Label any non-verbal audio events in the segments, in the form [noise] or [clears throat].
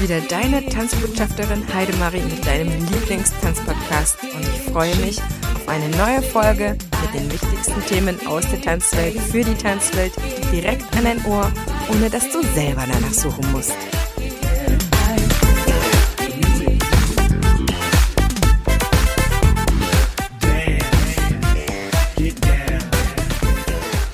wieder deine Tanzbotschafterin Heidemarie mit deinem Lieblingstanzpodcast und ich freue mich auf eine neue Folge mit den wichtigsten Themen aus der Tanzwelt für die Tanzwelt direkt an dein Ohr, ohne dass du selber danach suchen musst.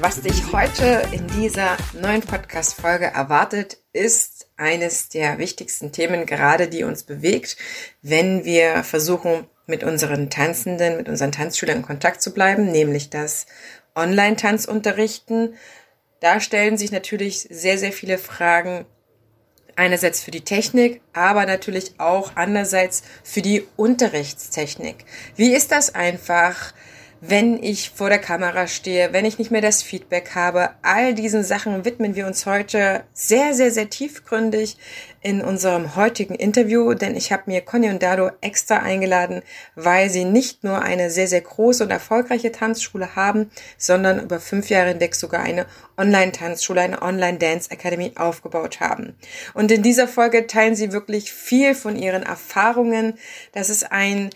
Was dich heute in dieser neuen Podcast-Folge erwartet, ist eines der wichtigsten Themen, gerade die uns bewegt, wenn wir versuchen, mit unseren Tanzenden, mit unseren Tanzschülern in Kontakt zu bleiben, nämlich das Online-Tanzunterrichten. Da stellen sich natürlich sehr, sehr viele Fragen, einerseits für die Technik, aber natürlich auch andererseits für die Unterrichtstechnik. Wie ist das einfach? Wenn ich vor der Kamera stehe, wenn ich nicht mehr das Feedback habe. All diesen Sachen widmen wir uns heute sehr, sehr, sehr tiefgründig in unserem heutigen Interview, denn ich habe mir Conny und Dado extra eingeladen, weil sie nicht nur eine sehr, sehr große und erfolgreiche Tanzschule haben, sondern über fünf Jahre hinweg sogar eine Online-Tanzschule, eine Online-Dance Academy aufgebaut haben. Und in dieser Folge teilen sie wirklich viel von ihren Erfahrungen. Das ist ein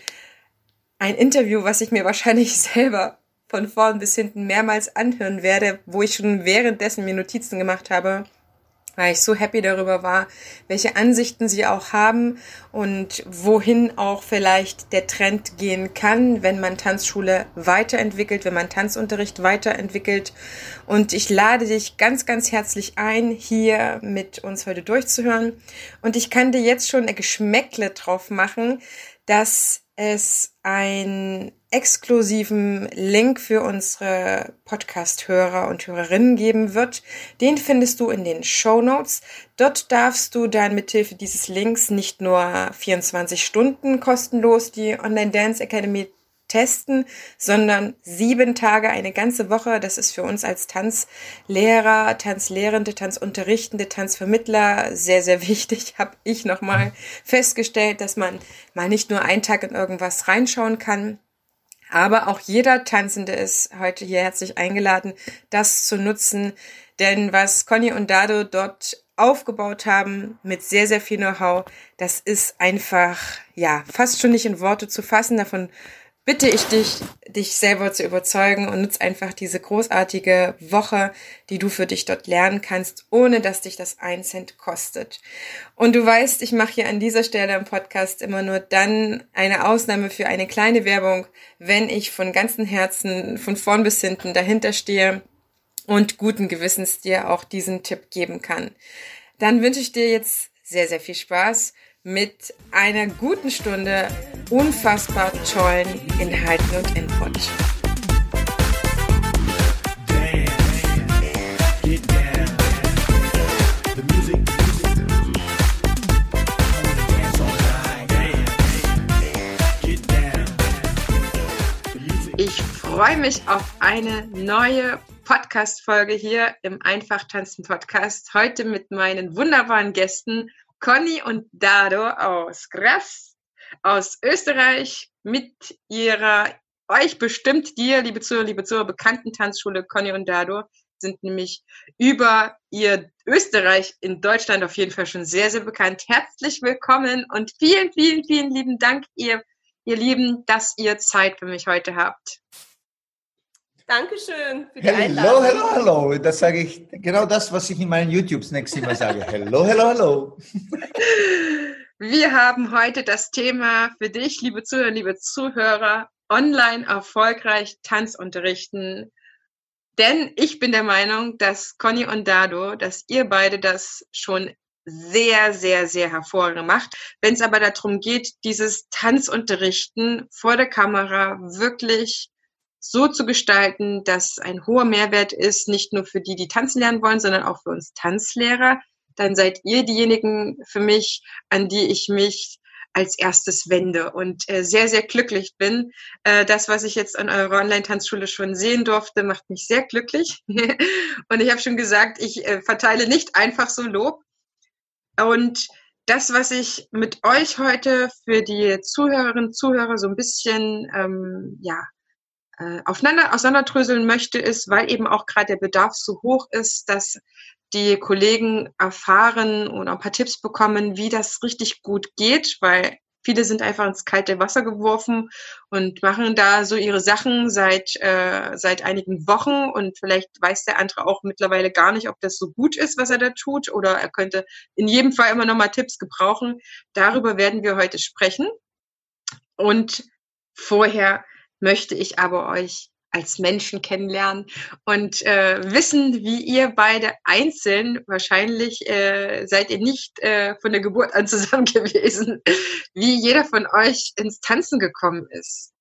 ein Interview, was ich mir wahrscheinlich [laughs] selber von vorn bis hinten mehrmals anhören werde, wo ich schon währenddessen mir Notizen gemacht habe, weil ich so happy darüber war, welche Ansichten sie auch haben und wohin auch vielleicht der Trend gehen kann, wenn man Tanzschule weiterentwickelt, wenn man Tanzunterricht weiterentwickelt. Und ich lade dich ganz, ganz herzlich ein, hier mit uns heute durchzuhören. Und ich kann dir jetzt schon ein Geschmäckle drauf machen, dass es einen exklusiven Link für unsere Podcast-Hörer und Hörerinnen geben wird. Den findest du in den Show Notes. Dort darfst du dann mithilfe dieses Links nicht nur 24 Stunden kostenlos die Online Dance Academy testen, sondern sieben Tage, eine ganze Woche. Das ist für uns als Tanzlehrer, Tanzlehrende, Tanzunterrichtende, Tanzvermittler sehr, sehr wichtig. [laughs] Habe ich nochmal festgestellt, dass man mal nicht nur einen Tag in irgendwas reinschauen kann, aber auch jeder Tanzende ist heute hier herzlich eingeladen, das zu nutzen. Denn was Conny und Dado dort aufgebaut haben mit sehr, sehr viel Know-how, das ist einfach, ja, fast schon nicht in Worte zu fassen. Davon bitte ich dich, dich selber zu überzeugen und nutz einfach diese großartige Woche, die du für dich dort lernen kannst, ohne dass dich das ein Cent kostet. Und du weißt, ich mache hier an dieser Stelle im Podcast immer nur dann eine Ausnahme für eine kleine Werbung, wenn ich von ganzem Herzen, von vorn bis hinten dahinter stehe und guten Gewissens dir auch diesen Tipp geben kann. Dann wünsche ich dir jetzt sehr, sehr viel Spaß mit einer guten Stunde unfassbar tollen Inhalten und Input. Ich freue mich auf eine neue Podcast-Folge hier im Einfach tanzen Podcast. Heute mit meinen wunderbaren Gästen Conny und Dado aus Graz, aus Österreich, mit ihrer euch bestimmt dir, liebe Zuhörer, liebe Zuhörer, bekannten Tanzschule Conny und Dado sind nämlich über ihr Österreich in Deutschland auf jeden Fall schon sehr, sehr bekannt. Herzlich willkommen und vielen, vielen, vielen lieben Dank, ihr, ihr Lieben, dass ihr Zeit für mich heute habt. Dankeschön für die hello, Einladung. Hello, hello, hello. Das sage ich, genau das, was ich in meinen YouTube-Snacks immer sage. Hello, hello, hello. Wir haben heute das Thema für dich, liebe Zuhörer, liebe Zuhörer, online erfolgreich Tanzunterrichten. Denn ich bin der Meinung, dass Conny und Dado, dass ihr beide das schon sehr, sehr, sehr hervorragend macht. Wenn es aber darum geht, dieses Tanzunterrichten vor der Kamera wirklich so zu gestalten, dass ein hoher Mehrwert ist, nicht nur für die, die tanzen lernen wollen, sondern auch für uns Tanzlehrer, dann seid ihr diejenigen für mich, an die ich mich als erstes wende und äh, sehr, sehr glücklich bin. Äh, das, was ich jetzt an eurer Online-Tanzschule schon sehen durfte, macht mich sehr glücklich. [laughs] und ich habe schon gesagt, ich äh, verteile nicht einfach so Lob. Und das, was ich mit euch heute für die Zuhörerinnen und Zuhörer so ein bisschen ähm, ja, äh, aufeinander auseinanderdröseln möchte, ist, weil eben auch gerade der Bedarf so hoch ist, dass die Kollegen erfahren oder ein paar Tipps bekommen, wie das richtig gut geht, weil viele sind einfach ins kalte Wasser geworfen und machen da so ihre Sachen seit, äh, seit einigen Wochen und vielleicht weiß der andere auch mittlerweile gar nicht, ob das so gut ist, was er da tut oder er könnte in jedem Fall immer noch mal Tipps gebrauchen. Darüber werden wir heute sprechen. Und vorher möchte ich aber euch als Menschen kennenlernen und äh, wissen, wie ihr beide einzeln, wahrscheinlich äh, seid ihr nicht äh, von der Geburt an [laughs] zusammen gewesen, wie jeder von euch ins Tanzen gekommen ist.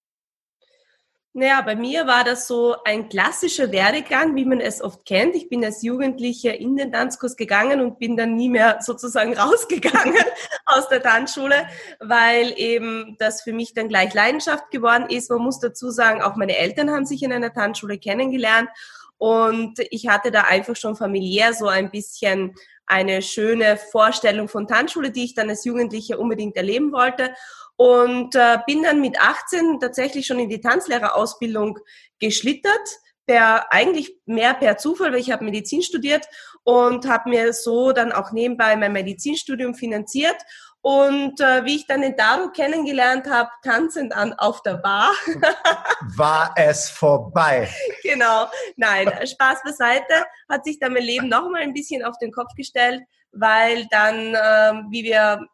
Naja, bei mir war das so ein klassischer Werdegang, wie man es oft kennt. Ich bin als Jugendliche in den Tanzkurs gegangen und bin dann nie mehr sozusagen [laughs] rausgegangen aus der Tanzschule, weil eben das für mich dann gleich Leidenschaft geworden ist. Man muss dazu sagen, auch meine Eltern haben sich in einer Tanzschule kennengelernt und ich hatte da einfach schon familiär so ein bisschen eine schöne Vorstellung von Tanzschule, die ich dann als Jugendliche unbedingt erleben wollte und äh, bin dann mit 18 tatsächlich schon in die Tanzlehrerausbildung geschlittert, per eigentlich mehr per Zufall, weil ich habe Medizin studiert und habe mir so dann auch nebenbei mein Medizinstudium finanziert. Und äh, wie ich dann den Daru kennengelernt habe, tanzend an auf der Bar. [laughs] War es vorbei. Genau. Nein, Spaß beiseite. Hat sich dann mein Leben noch mal ein bisschen auf den Kopf gestellt, weil dann, äh, wie wir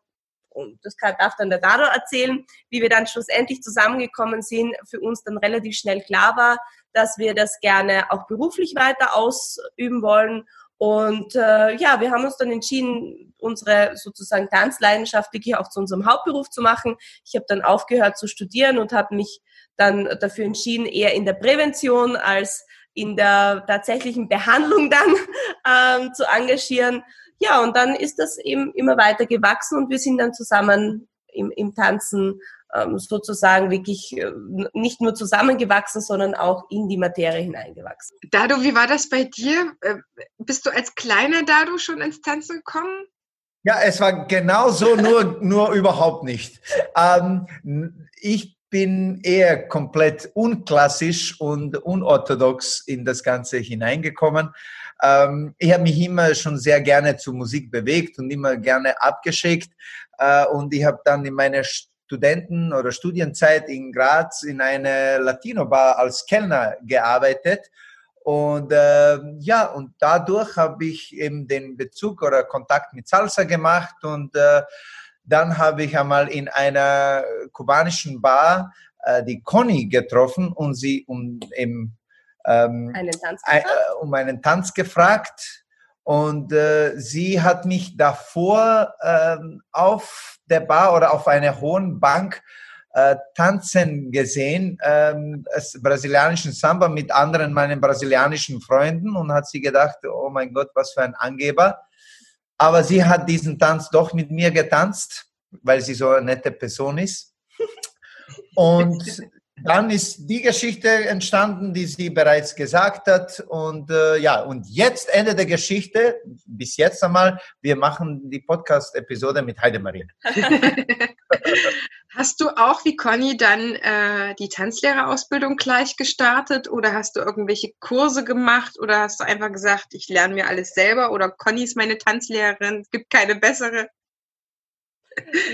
und das darf dann der Dado erzählen, wie wir dann schlussendlich zusammengekommen sind, für uns dann relativ schnell klar war, dass wir das gerne auch beruflich weiter ausüben wollen. Und äh, ja, wir haben uns dann entschieden, unsere sozusagen Tanzleidenschaft wirklich auch zu unserem Hauptberuf zu machen. Ich habe dann aufgehört zu studieren und habe mich dann dafür entschieden, eher in der Prävention als in der tatsächlichen Behandlung dann [laughs] ähm, zu engagieren ja, und dann ist das eben immer weiter gewachsen und wir sind dann zusammen im, im Tanzen ähm, sozusagen wirklich äh, nicht nur zusammengewachsen, sondern auch in die Materie hineingewachsen. Dado, wie war das bei dir? Äh, bist du als kleiner Dado schon ins Tanzen gekommen? Ja, es war genau so, nur, [laughs] nur überhaupt nicht. Ähm, ich bin eher komplett unklassisch und unorthodox in das Ganze hineingekommen. Ähm, ich habe mich immer schon sehr gerne zu Musik bewegt und immer gerne abgeschickt. Äh, und ich habe dann in meiner Studenten- oder Studienzeit in Graz in einer Latino-Bar als Kellner gearbeitet. Und äh, ja, und dadurch habe ich eben den Bezug oder Kontakt mit Salsa gemacht. Und äh, dann habe ich einmal in einer kubanischen Bar äh, die Conny getroffen und sie um eben ähm, einen äh, um einen Tanz gefragt. Und äh, sie hat mich davor ähm, auf der Bar oder auf einer hohen Bank äh, tanzen gesehen, ähm, brasilianischen Samba mit anderen meinen brasilianischen Freunden und hat sie gedacht, oh mein Gott, was für ein Angeber. Aber sie hat diesen Tanz doch mit mir getanzt, weil sie so eine nette Person ist. Und [laughs] dann ist die Geschichte entstanden, die sie bereits gesagt hat. Und äh, ja, und jetzt Ende der Geschichte, bis jetzt einmal, wir machen die Podcast-Episode mit Heidemarie. [laughs] hast du auch wie Conny dann äh, die Tanzlehrerausbildung gleich gestartet oder hast du irgendwelche Kurse gemacht oder hast du einfach gesagt, ich lerne mir alles selber oder Conny ist meine Tanzlehrerin, es gibt keine bessere?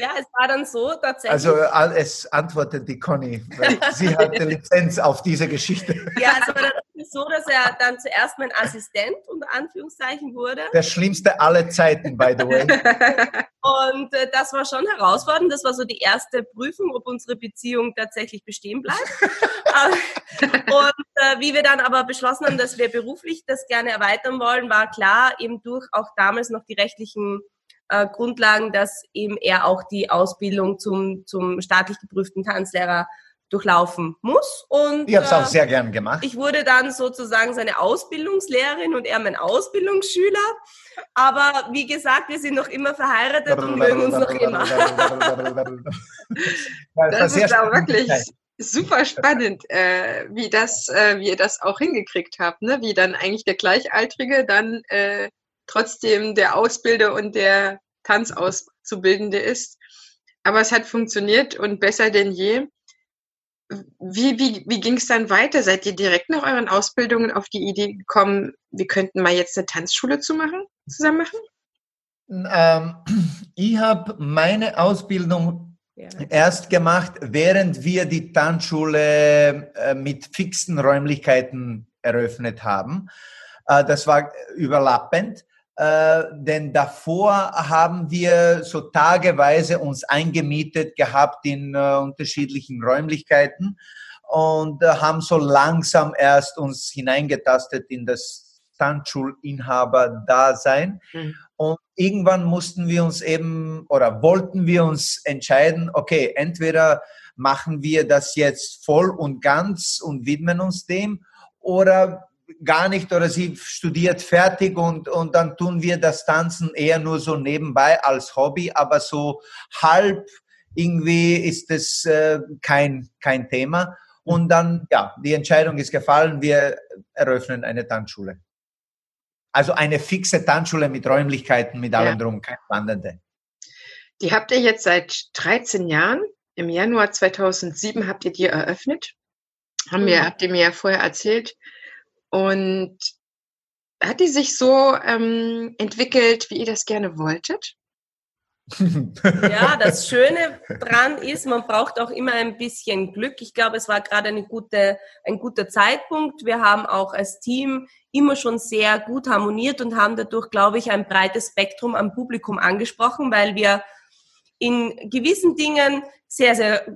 Ja, es war dann so tatsächlich. Also es antwortet die Conny, weil [laughs] sie hat die Lizenz auf diese Geschichte. Ja, es war dann so, dass er dann zuerst mein Assistent unter Anführungszeichen wurde. Der schlimmste aller Zeiten, by the way. [laughs] Und äh, das war schon herausfordernd. Das war so die erste Prüfung, ob unsere Beziehung tatsächlich bestehen bleibt. [laughs] und äh, wie wir dann aber beschlossen haben, dass wir beruflich das gerne erweitern wollen, war klar, eben durch auch damals noch die rechtlichen äh, Grundlagen, dass eben er auch die Ausbildung zum, zum staatlich geprüften Tanzlehrer durchlaufen muss. Und, ich habe es auch äh, sehr gern gemacht. Ich wurde dann sozusagen seine Ausbildungslehrerin und er mein Ausbildungsschüler. Aber wie gesagt, wir sind noch immer verheiratet und mögen uns noch immer. [laughs] das ist auch wirklich super spannend, äh, wie das, äh, wie ihr das auch hingekriegt habt, ne? Wie dann eigentlich der Gleichaltrige dann äh, trotzdem der Ausbilder und der Tanzauszubildende ist. Aber es hat funktioniert und besser denn je. wie, wie, wie ging es dann weiter? Seid ihr direkt nach euren Ausbildungen auf die Idee gekommen, wir könnten mal jetzt eine Tanzschule zu machen, zusammen machen? Ähm, [clears throat] ich habe meine Ausbildung ja. erst gemacht, während wir die Tanzschule äh, mit fixen Räumlichkeiten eröffnet haben. Äh, das war überlappend. Äh, denn davor haben wir so tageweise uns eingemietet gehabt in äh, unterschiedlichen Räumlichkeiten und äh, haben so langsam erst uns hineingetastet in das Tanzschulinhaber-Dasein. Mhm. Und irgendwann mussten wir uns eben oder wollten wir uns entscheiden, okay, entweder machen wir das jetzt voll und ganz und widmen uns dem oder gar nicht oder sie studiert fertig und, und dann tun wir das Tanzen eher nur so nebenbei als Hobby, aber so halb irgendwie ist es äh, kein, kein Thema. Und dann, ja, die Entscheidung ist gefallen, wir eröffnen eine Tanzschule. Also eine fixe Tanzschule mit Räumlichkeiten, mit allem ja. drum, kein wandernde. Die habt ihr jetzt seit 13 Jahren. Im Januar 2007 habt ihr die eröffnet. Haben wir, mhm. habt ihr mir ja vorher erzählt. Und hat die sich so ähm, entwickelt, wie ihr das gerne wolltet? [laughs] Ja, das Schöne dran ist, man braucht auch immer ein bisschen Glück. Ich glaube, es war gerade eine gute, ein guter Zeitpunkt. Wir haben auch als Team immer schon sehr gut harmoniert und haben dadurch, glaube ich, ein breites Spektrum am Publikum angesprochen, weil wir in gewissen Dingen sehr, sehr äh,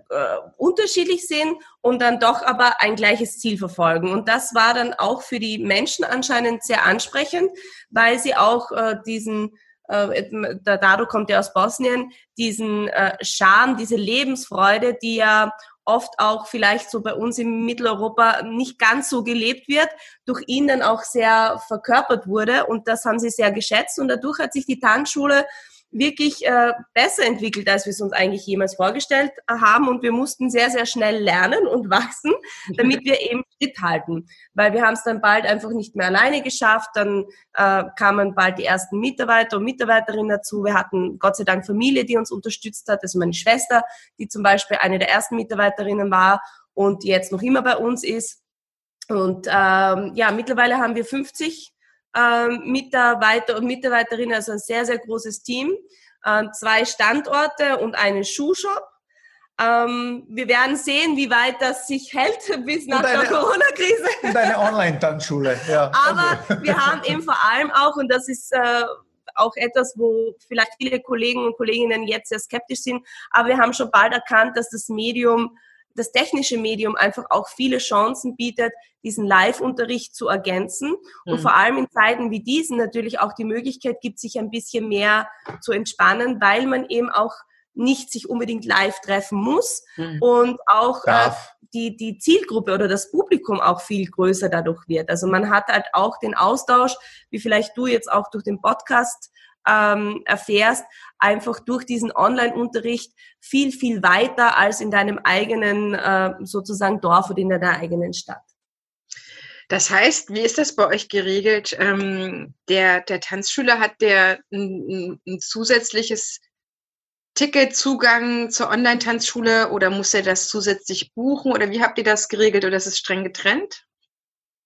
unterschiedlich sind und dann doch aber ein gleiches Ziel verfolgen. Und das war dann auch für die Menschen anscheinend sehr ansprechend, weil sie auch äh, diesen, äh, der Dado kommt ja aus Bosnien, diesen äh, Charme, diese Lebensfreude, die ja oft auch vielleicht so bei uns in Mitteleuropa nicht ganz so gelebt wird, durch ihn dann auch sehr verkörpert wurde. Und das haben sie sehr geschätzt. Und dadurch hat sich die Tanzschule wirklich äh, besser entwickelt, als wir es uns eigentlich jemals vorgestellt haben. Und wir mussten sehr, sehr schnell lernen und [laughs] wachsen, damit wir eben Schritt halten. Weil wir haben es dann bald einfach nicht mehr alleine geschafft. Dann äh, kamen bald die ersten Mitarbeiter und Mitarbeiterinnen dazu. Wir hatten Gott sei Dank Familie, die uns unterstützt hat. Also meine Schwester, die zum Beispiel eine der ersten Mitarbeiterinnen war und jetzt noch immer bei uns ist. Und ähm, ja, mittlerweile haben wir 50 ähm, Mitarbeiter und Mitarbeiterinnen, also ein sehr, sehr großes Team, äh, zwei Standorte und einen Schuhshop. Ähm, wir werden sehen, wie weit das sich hält [laughs] bis nach eine, der Corona-Krise. Und eine Online-Tanzschule, ja. Aber also. wir haben eben vor allem auch, und das ist äh, auch etwas, wo vielleicht viele Kollegen und Kolleginnen jetzt sehr skeptisch sind, aber wir haben schon bald erkannt, dass das Medium das technische Medium einfach auch viele Chancen bietet, diesen Live-Unterricht zu ergänzen und mhm. vor allem in Zeiten wie diesen natürlich auch die Möglichkeit gibt, sich ein bisschen mehr zu entspannen, weil man eben auch nicht sich unbedingt live treffen muss mhm. und auch äh, die, die Zielgruppe oder das Publikum auch viel größer dadurch wird. Also man hat halt auch den Austausch, wie vielleicht du jetzt auch durch den Podcast ähm, erfährst, einfach durch diesen Online-Unterricht viel, viel weiter als in deinem eigenen äh, sozusagen Dorf oder in deiner eigenen Stadt. Das heißt, wie ist das bei euch geregelt? Ähm, der, der Tanzschüler hat der ein, ein zusätzliches Ticketzugang zur Online-Tanzschule oder muss er das zusätzlich buchen oder wie habt ihr das geregelt oder ist es streng getrennt?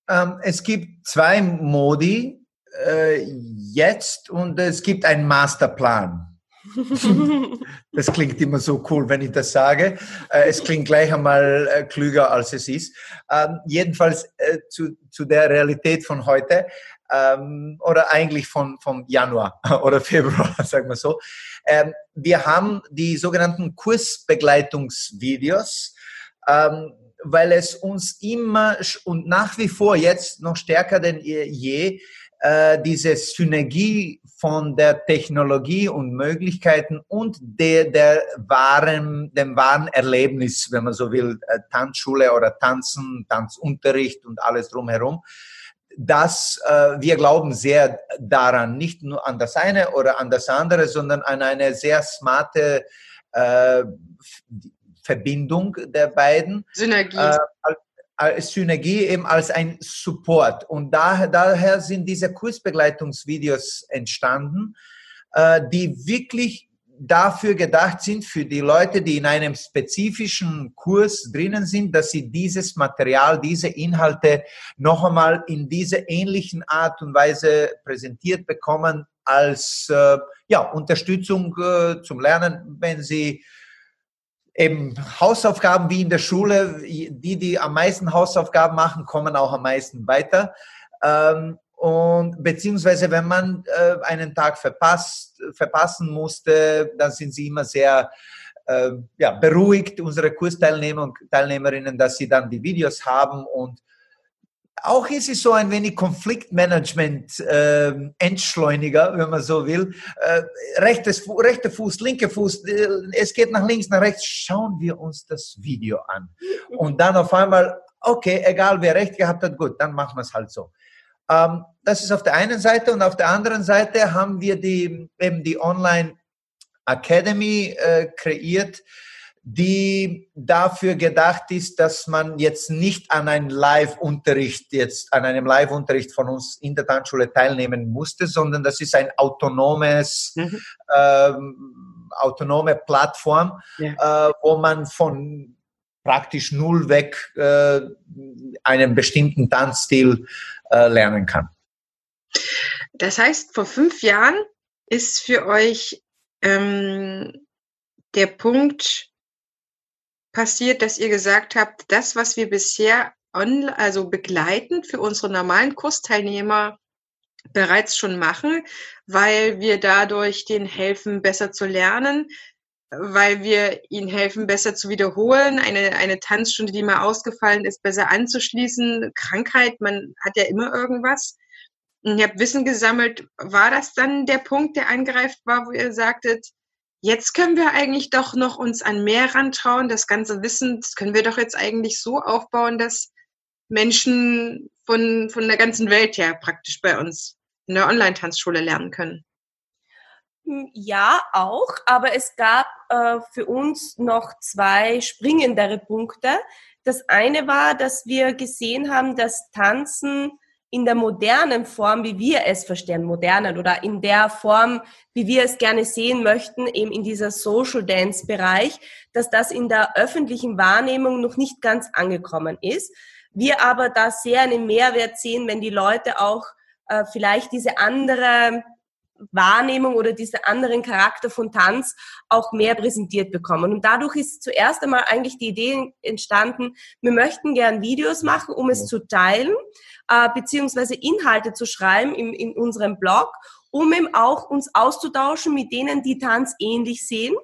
Ähm, es gibt zwei Modi äh, jetzt und es gibt einen Masterplan. [laughs] das klingt immer so cool, wenn ich das sage. Äh, es klingt gleich einmal äh, klüger, als es ist. Ähm, jedenfalls äh, zu, zu der Realität von heute ähm, oder eigentlich von, vom Januar [laughs] oder Februar, [laughs] sagen wir so. Ähm, wir haben die sogenannten Kursbegleitungsvideos, ähm, weil es uns immer und nach wie vor jetzt noch stärker denn je äh, diese Synergie von der Technologie und Möglichkeiten und der, der wahren, dem wahren Erlebnis, wenn man so will, äh, Tanzschule oder Tanzen, Tanzunterricht und alles drumherum. dass äh, wir glauben sehr daran, nicht nur an das eine oder an das andere, sondern an eine sehr smarte äh, Verbindung der beiden. Synergie. Äh, Synergie eben als ein Support. Und daher, daher sind diese Kursbegleitungsvideos entstanden, äh, die wirklich dafür gedacht sind, für die Leute, die in einem spezifischen Kurs drinnen sind, dass sie dieses Material, diese Inhalte noch einmal in dieser ähnlichen Art und Weise präsentiert bekommen als äh, ja, Unterstützung äh, zum Lernen, wenn sie eben Hausaufgaben wie in der Schule, die, die am meisten Hausaufgaben machen, kommen auch am meisten weiter. Ähm, und beziehungsweise wenn man äh, einen Tag verpasst, verpassen musste, dann sind sie immer sehr äh, ja, beruhigt, unsere Kursteilnehmer und Teilnehmerinnen, dass sie dann die Videos haben und auch ist es so ein wenig Konfliktmanagement äh, Entschleuniger, wenn man so will. Äh, rechtes, rechter Fuß, linker Fuß, äh, es geht nach links, nach rechts. Schauen wir uns das Video an. Und dann auf einmal, okay, egal wer recht gehabt hat, gut, dann machen wir es halt so. Ähm, das ist auf der einen Seite und auf der anderen Seite haben wir die, eben die Online Academy äh, kreiert, die dafür gedacht ist, dass man jetzt nicht an einem Live-Unterricht, jetzt an einem Live-Unterricht von uns in der Tanzschule teilnehmen musste, sondern das ist ein autonomes, mhm. ähm, autonome Plattform, ja. äh, wo man von praktisch null weg äh, einen bestimmten Tanzstil äh, lernen kann. Das heißt, vor fünf Jahren ist für euch ähm, der Punkt passiert, dass ihr gesagt habt, das, was wir bisher on, also begleitend für unsere normalen Kursteilnehmer bereits schon machen, weil wir dadurch denen helfen, besser zu lernen, weil wir ihnen helfen, besser zu wiederholen, eine, eine Tanzstunde, die mal ausgefallen ist, besser anzuschließen, Krankheit, man hat ja immer irgendwas. Und ihr habt Wissen gesammelt. War das dann der Punkt, der angreift war, wo ihr sagtet, jetzt können wir eigentlich doch noch uns an mehr rantrauen, das ganze Wissen, das können wir doch jetzt eigentlich so aufbauen, dass Menschen von, von der ganzen Welt her praktisch bei uns in der Online-Tanzschule lernen können. Hm, ja, auch, aber es gab äh, für uns noch zwei springendere Punkte. Das eine war, dass wir gesehen haben, dass Tanzen in der modernen Form, wie wir es verstehen, modernen oder in der Form, wie wir es gerne sehen möchten, eben in dieser Social Dance Bereich, dass das in der öffentlichen Wahrnehmung noch nicht ganz angekommen ist. Wir aber da sehr einen Mehrwert sehen, wenn die Leute auch äh, vielleicht diese andere Wahrnehmung oder diesen anderen Charakter von Tanz auch mehr präsentiert bekommen. Und dadurch ist zuerst einmal eigentlich die Idee entstanden, wir möchten gern Videos machen, um es zu teilen, äh, beziehungsweise Inhalte zu schreiben in, in unserem Blog, um eben auch uns auszutauschen mit denen, die Tanz ähnlich sehen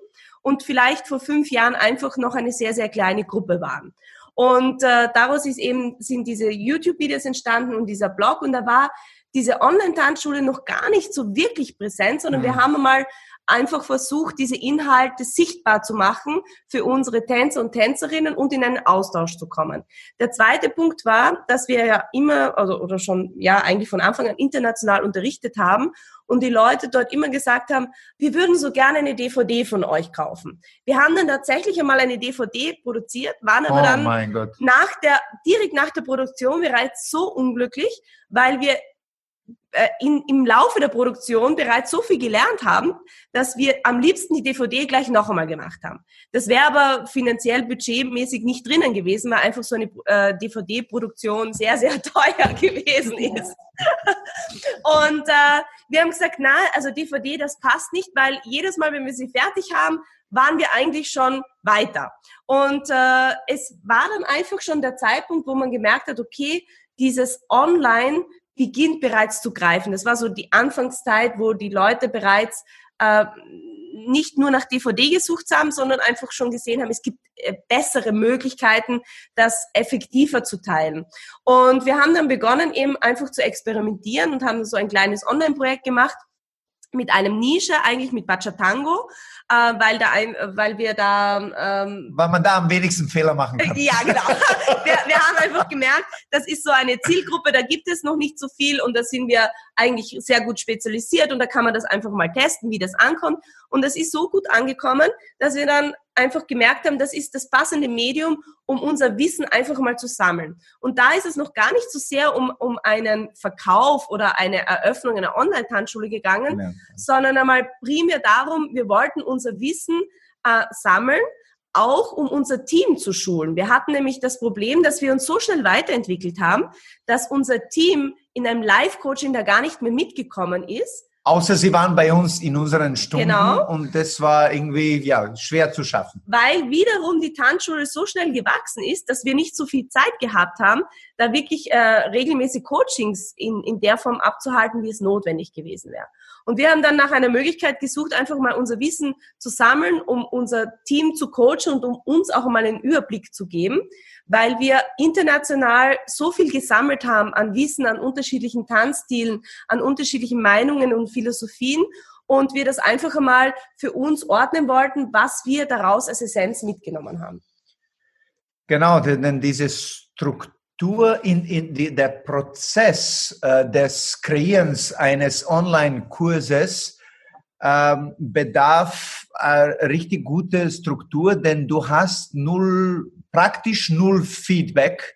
und vielleicht vor fünf Jahren einfach noch eine sehr, sehr kleine Gruppe waren. Und äh, daraus ist eben, sind diese YouTube-Videos entstanden und dieser Blog. Und da war diese Online-Tanzschule noch gar nicht so wirklich präsent, sondern mhm. wir haben mal einfach versucht, diese Inhalte sichtbar zu machen für unsere Tänzer und Tänzerinnen und in einen Austausch zu kommen. Der zweite Punkt war, dass wir ja immer, also, oder schon, ja, eigentlich von Anfang an international unterrichtet haben und die Leute dort immer gesagt haben, wir würden so gerne eine DVD von euch kaufen. Wir haben dann tatsächlich einmal eine DVD produziert, waren aber oh dann nach der, direkt nach der Produktion bereits so unglücklich, weil wir in, im Laufe der Produktion bereits so viel gelernt haben, dass wir am liebsten die DVD gleich noch einmal gemacht haben. Das wäre aber finanziell budgetmäßig nicht drinnen gewesen, weil einfach so eine äh, DVD-Produktion sehr, sehr [laughs] teuer gewesen ist. [laughs] Und äh, wir haben gesagt, na, also DVD, das passt nicht, weil jedes Mal, wenn wir sie fertig haben, waren wir eigentlich schon weiter. Und äh, es war dann einfach schon der Zeitpunkt, wo man gemerkt hat, okay, dieses Online beginnt bereits zu greifen. Das war so die Anfangszeit, wo die Leute bereits äh, nicht nur nach DVD gesucht haben, sondern einfach schon gesehen haben, es gibt äh, bessere Möglichkeiten, das effektiver zu teilen. Und wir haben dann begonnen, eben einfach zu experimentieren und haben so ein kleines Online-Projekt gemacht mit einem Nische, eigentlich mit Bachatango, äh, weil, da ein, weil wir da... Ähm, weil man da am wenigsten Fehler machen kann. Ja, genau. [laughs] wir, wir haben einfach gemerkt, das ist so eine Zielgruppe, da gibt es noch nicht so viel und da sind wir eigentlich sehr gut spezialisiert und da kann man das einfach mal testen, wie das ankommt. Und das ist so gut angekommen, dass wir dann einfach gemerkt haben, das ist das passende Medium, um unser Wissen einfach mal zu sammeln. Und da ist es noch gar nicht so sehr um, um einen Verkauf oder eine Eröffnung einer Online-Tanzschule gegangen, ja. sondern einmal primär darum, wir wollten unser Wissen äh, sammeln, auch um unser Team zu schulen. Wir hatten nämlich das Problem, dass wir uns so schnell weiterentwickelt haben, dass unser Team in einem Live-Coaching da gar nicht mehr mitgekommen ist. Außer sie waren bei uns in unseren Stunden genau. und das war irgendwie ja schwer zu schaffen. Weil wiederum die Tanzschule so schnell gewachsen ist, dass wir nicht so viel Zeit gehabt haben, da wirklich äh, regelmäßig Coachings in, in der Form abzuhalten, wie es notwendig gewesen wäre. Und wir haben dann nach einer Möglichkeit gesucht, einfach mal unser Wissen zu sammeln, um unser Team zu coachen und um uns auch mal einen Überblick zu geben, weil wir international so viel gesammelt haben an Wissen, an unterschiedlichen Tanzstilen, an unterschiedlichen Meinungen und Philosophien und wir das einfach einmal für uns ordnen wollten, was wir daraus als Essenz mitgenommen haben. Genau, denn diese Struktur Struktur in, in die, der Prozess äh, des Kreierens eines Online-Kurses ähm, bedarf äh, richtig gute Struktur, denn du hast null, praktisch null Feedback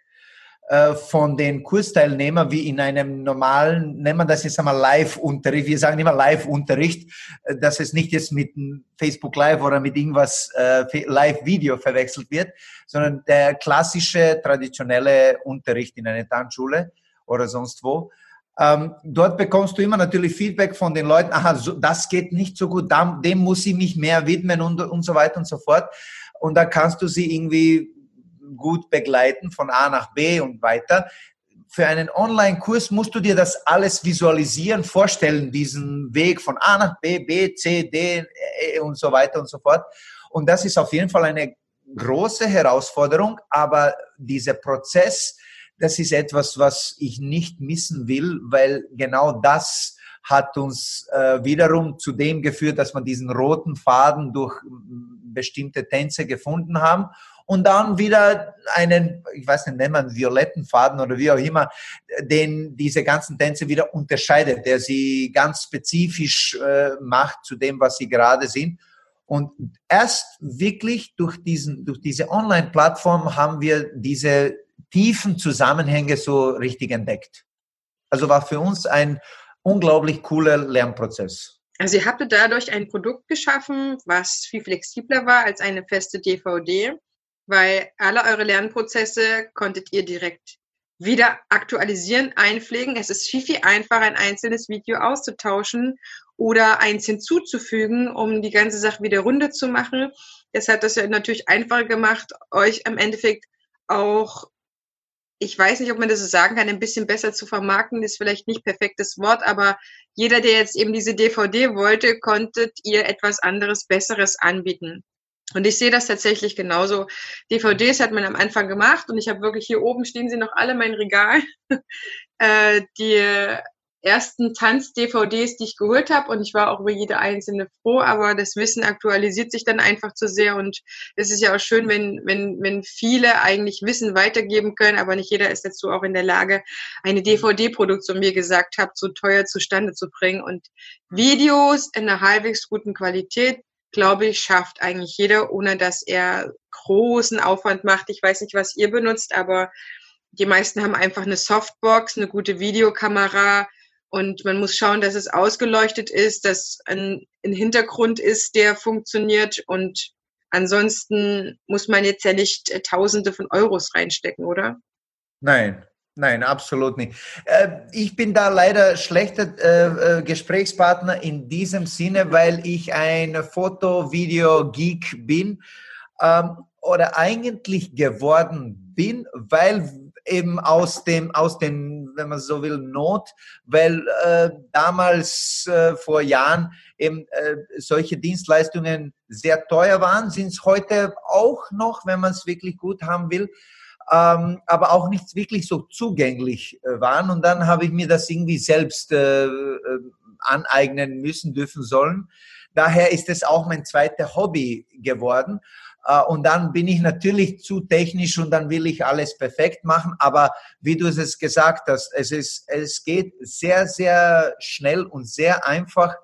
von den Kursteilnehmern wie in einem normalen, nennen wir das jetzt einmal Live-Unterricht. Wir sagen immer Live-Unterricht, äh, dass es nicht jetzt mit Facebook Live oder mit irgendwas äh, Live-Video verwechselt wird, sondern der klassische, traditionelle Unterricht in einer Tanzschule oder sonst wo. Ähm, dort bekommst du immer natürlich Feedback von den Leuten, aha, das geht nicht so gut, dem muss ich mich mehr widmen und so weiter und so fort. Und da kannst du sie irgendwie gut begleiten von A nach B und weiter. Für einen Online-Kurs musst du dir das alles visualisieren, vorstellen, diesen Weg von A nach B, B, C, D e und so weiter und so fort. Und das ist auf jeden Fall eine große Herausforderung, aber dieser Prozess, das ist etwas, was ich nicht missen will, weil genau das hat uns äh, wiederum zu dem geführt, dass wir diesen roten Faden durch bestimmte Tänze gefunden haben und dann wieder einen, ich weiß nicht, nennen wir einen violetten Faden oder wie auch immer, den diese ganzen Tänze wieder unterscheidet, der sie ganz spezifisch äh, macht zu dem, was sie gerade sind. Und erst wirklich durch, diesen, durch diese Online-Plattform haben wir diese tiefen Zusammenhänge so richtig entdeckt. Also war für uns ein unglaublich cooler Lernprozess. Also ihr habt dadurch ein Produkt geschaffen, was viel flexibler war als eine feste DVD weil alle eure Lernprozesse konntet ihr direkt wieder aktualisieren, einpflegen. Es ist viel, viel einfacher, ein einzelnes Video auszutauschen oder eins hinzuzufügen, um die ganze Sache wieder runter zu machen. Das hat das ja natürlich einfacher gemacht, euch im Endeffekt auch, ich weiß nicht, ob man das so sagen kann, ein bisschen besser zu vermarkten, ist vielleicht nicht perfektes Wort, aber jeder, der jetzt eben diese DVD wollte, konntet ihr etwas anderes, Besseres anbieten. Und ich sehe das tatsächlich genauso. DVDs hat man am Anfang gemacht und ich habe wirklich hier oben stehen sie noch alle mein Regal. [laughs] äh, die ersten Tanz-DVDs, die ich geholt habe und ich war auch über jede einzelne froh, aber das Wissen aktualisiert sich dann einfach zu sehr und es ist ja auch schön, wenn, wenn, wenn viele eigentlich Wissen weitergeben können, aber nicht jeder ist dazu auch in der Lage, eine DVD-Produktion, wie gesagt habt, so teuer zustande zu bringen und Videos in einer halbwegs guten Qualität glaube ich, schafft eigentlich jeder, ohne dass er großen Aufwand macht. Ich weiß nicht, was ihr benutzt, aber die meisten haben einfach eine Softbox, eine gute Videokamera und man muss schauen, dass es ausgeleuchtet ist, dass ein, ein Hintergrund ist, der funktioniert und ansonsten muss man jetzt ja nicht äh, Tausende von Euros reinstecken, oder? Nein, Nein, absolut nicht. Äh, ich bin da leider schlechter äh, äh, Gesprächspartner in diesem Sinne, weil ich ein Foto-Video-Geek bin ähm, oder eigentlich geworden bin, weil eben aus dem, aus dem, wenn man so will, Not, weil damals vor Jahren eben solche Dienstleistungen sehr teuer waren, sind es heute auch noch, wenn man es wirklich gut haben will ähm, aber auch nicht wirklich so zugänglich äh, waren. Und dann habe ich mir das irgendwie selbst äh, äh, aneignen müssen, dürfen sollen. Daher ist es auch mein zweites Hobby geworden. Äh, und dann bin ich natürlich zu technisch und dann will ich alles perfekt machen. Aber wie du es gesagt hast, es, ist, es geht sehr, sehr schnell und sehr einfach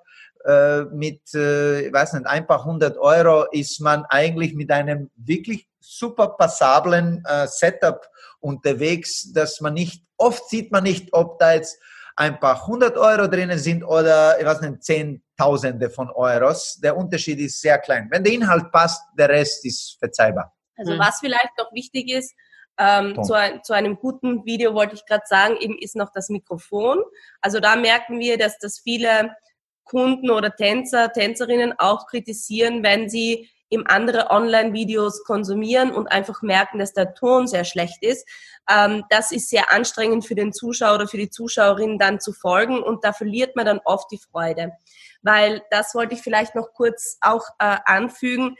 mit, äh, ich weiß nicht, ein paar hundert Euro ist man eigentlich mit einem wirklich super passablen äh, Setup unterwegs, dass man nicht, oft sieht man nicht, ob da jetzt ein paar hundert Euro drinnen sind oder, ich weiß nicht, Zehntausende von Euros. Der Unterschied ist sehr klein. Wenn der Inhalt passt, der Rest ist verzeihbar. Also mhm. was vielleicht noch wichtig ist, ähm, zu, ein, zu, einem guten Video wollte ich gerade sagen, eben ist noch das Mikrofon. Also da merken wir, dass das viele Kunden oder Tänzer, Tänzerinnen auch kritisieren, wenn sie eben andere Online-Videos konsumieren und einfach merken, dass der Ton sehr schlecht ist. Ähm, das ist sehr anstrengend für den Zuschauer oder für die Zuschauerin dann zu folgen und da verliert man dann oft die Freude. Weil das wollte ich vielleicht noch kurz auch äh, anfügen.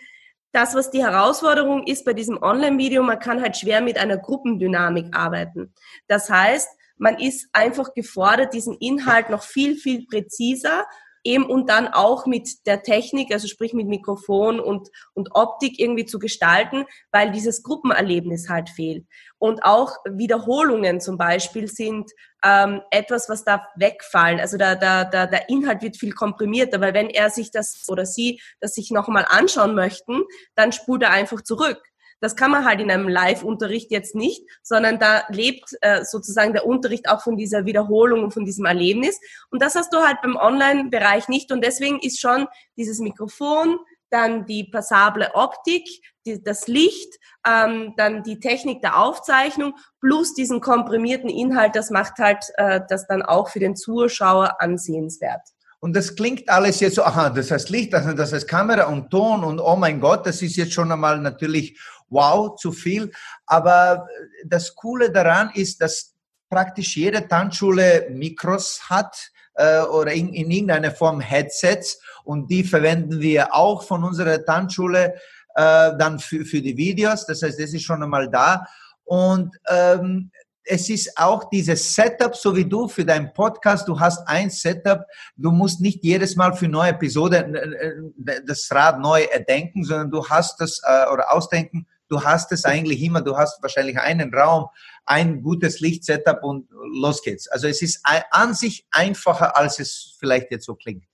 Das, was die Herausforderung ist bei diesem Online-Video, man kann halt schwer mit einer Gruppendynamik arbeiten. Das heißt, man ist einfach gefordert, diesen Inhalt noch viel, viel präziser eben und dann auch mit der Technik, also sprich mit Mikrofon und, und Optik irgendwie zu gestalten, weil dieses Gruppenerlebnis halt fehlt. Und auch Wiederholungen zum Beispiel sind ähm, etwas, was da wegfallen. Also da, da, da, der Inhalt wird viel komprimierter, weil wenn er sich das oder sie das sich nochmal anschauen möchten, dann spult er einfach zurück. Das kann man halt in einem Live-Unterricht jetzt nicht, sondern da lebt äh, sozusagen der Unterricht auch von dieser Wiederholung und von diesem Erlebnis. Und das hast du halt beim Online-Bereich nicht. Und deswegen ist schon dieses Mikrofon, dann die passable Optik, die, das Licht, ähm, dann die Technik der Aufzeichnung plus diesen komprimierten Inhalt, das macht halt äh, das dann auch für den Zuschauer ansehenswert. Und das klingt alles jetzt so, aha, das heißt Licht, das heißt Kamera und Ton und oh mein Gott, das ist jetzt schon einmal natürlich wow, zu viel. Aber das Coole daran ist, dass praktisch jede Tanzschule Mikros hat äh, oder in, in irgendeiner Form Headsets und die verwenden wir auch von unserer Tanzschule äh, dann für, für die Videos. Das heißt, das ist schon einmal da. Und ähm, es ist auch dieses Setup, so wie du für deinen Podcast, du hast ein Setup, du musst nicht jedes Mal für neue Episode das Rad neu erdenken, sondern du hast das äh, oder ausdenken du hast es eigentlich immer, du hast wahrscheinlich einen Raum, ein gutes Lichtsetup und los geht's. Also es ist an sich einfacher, als es vielleicht jetzt so klingt.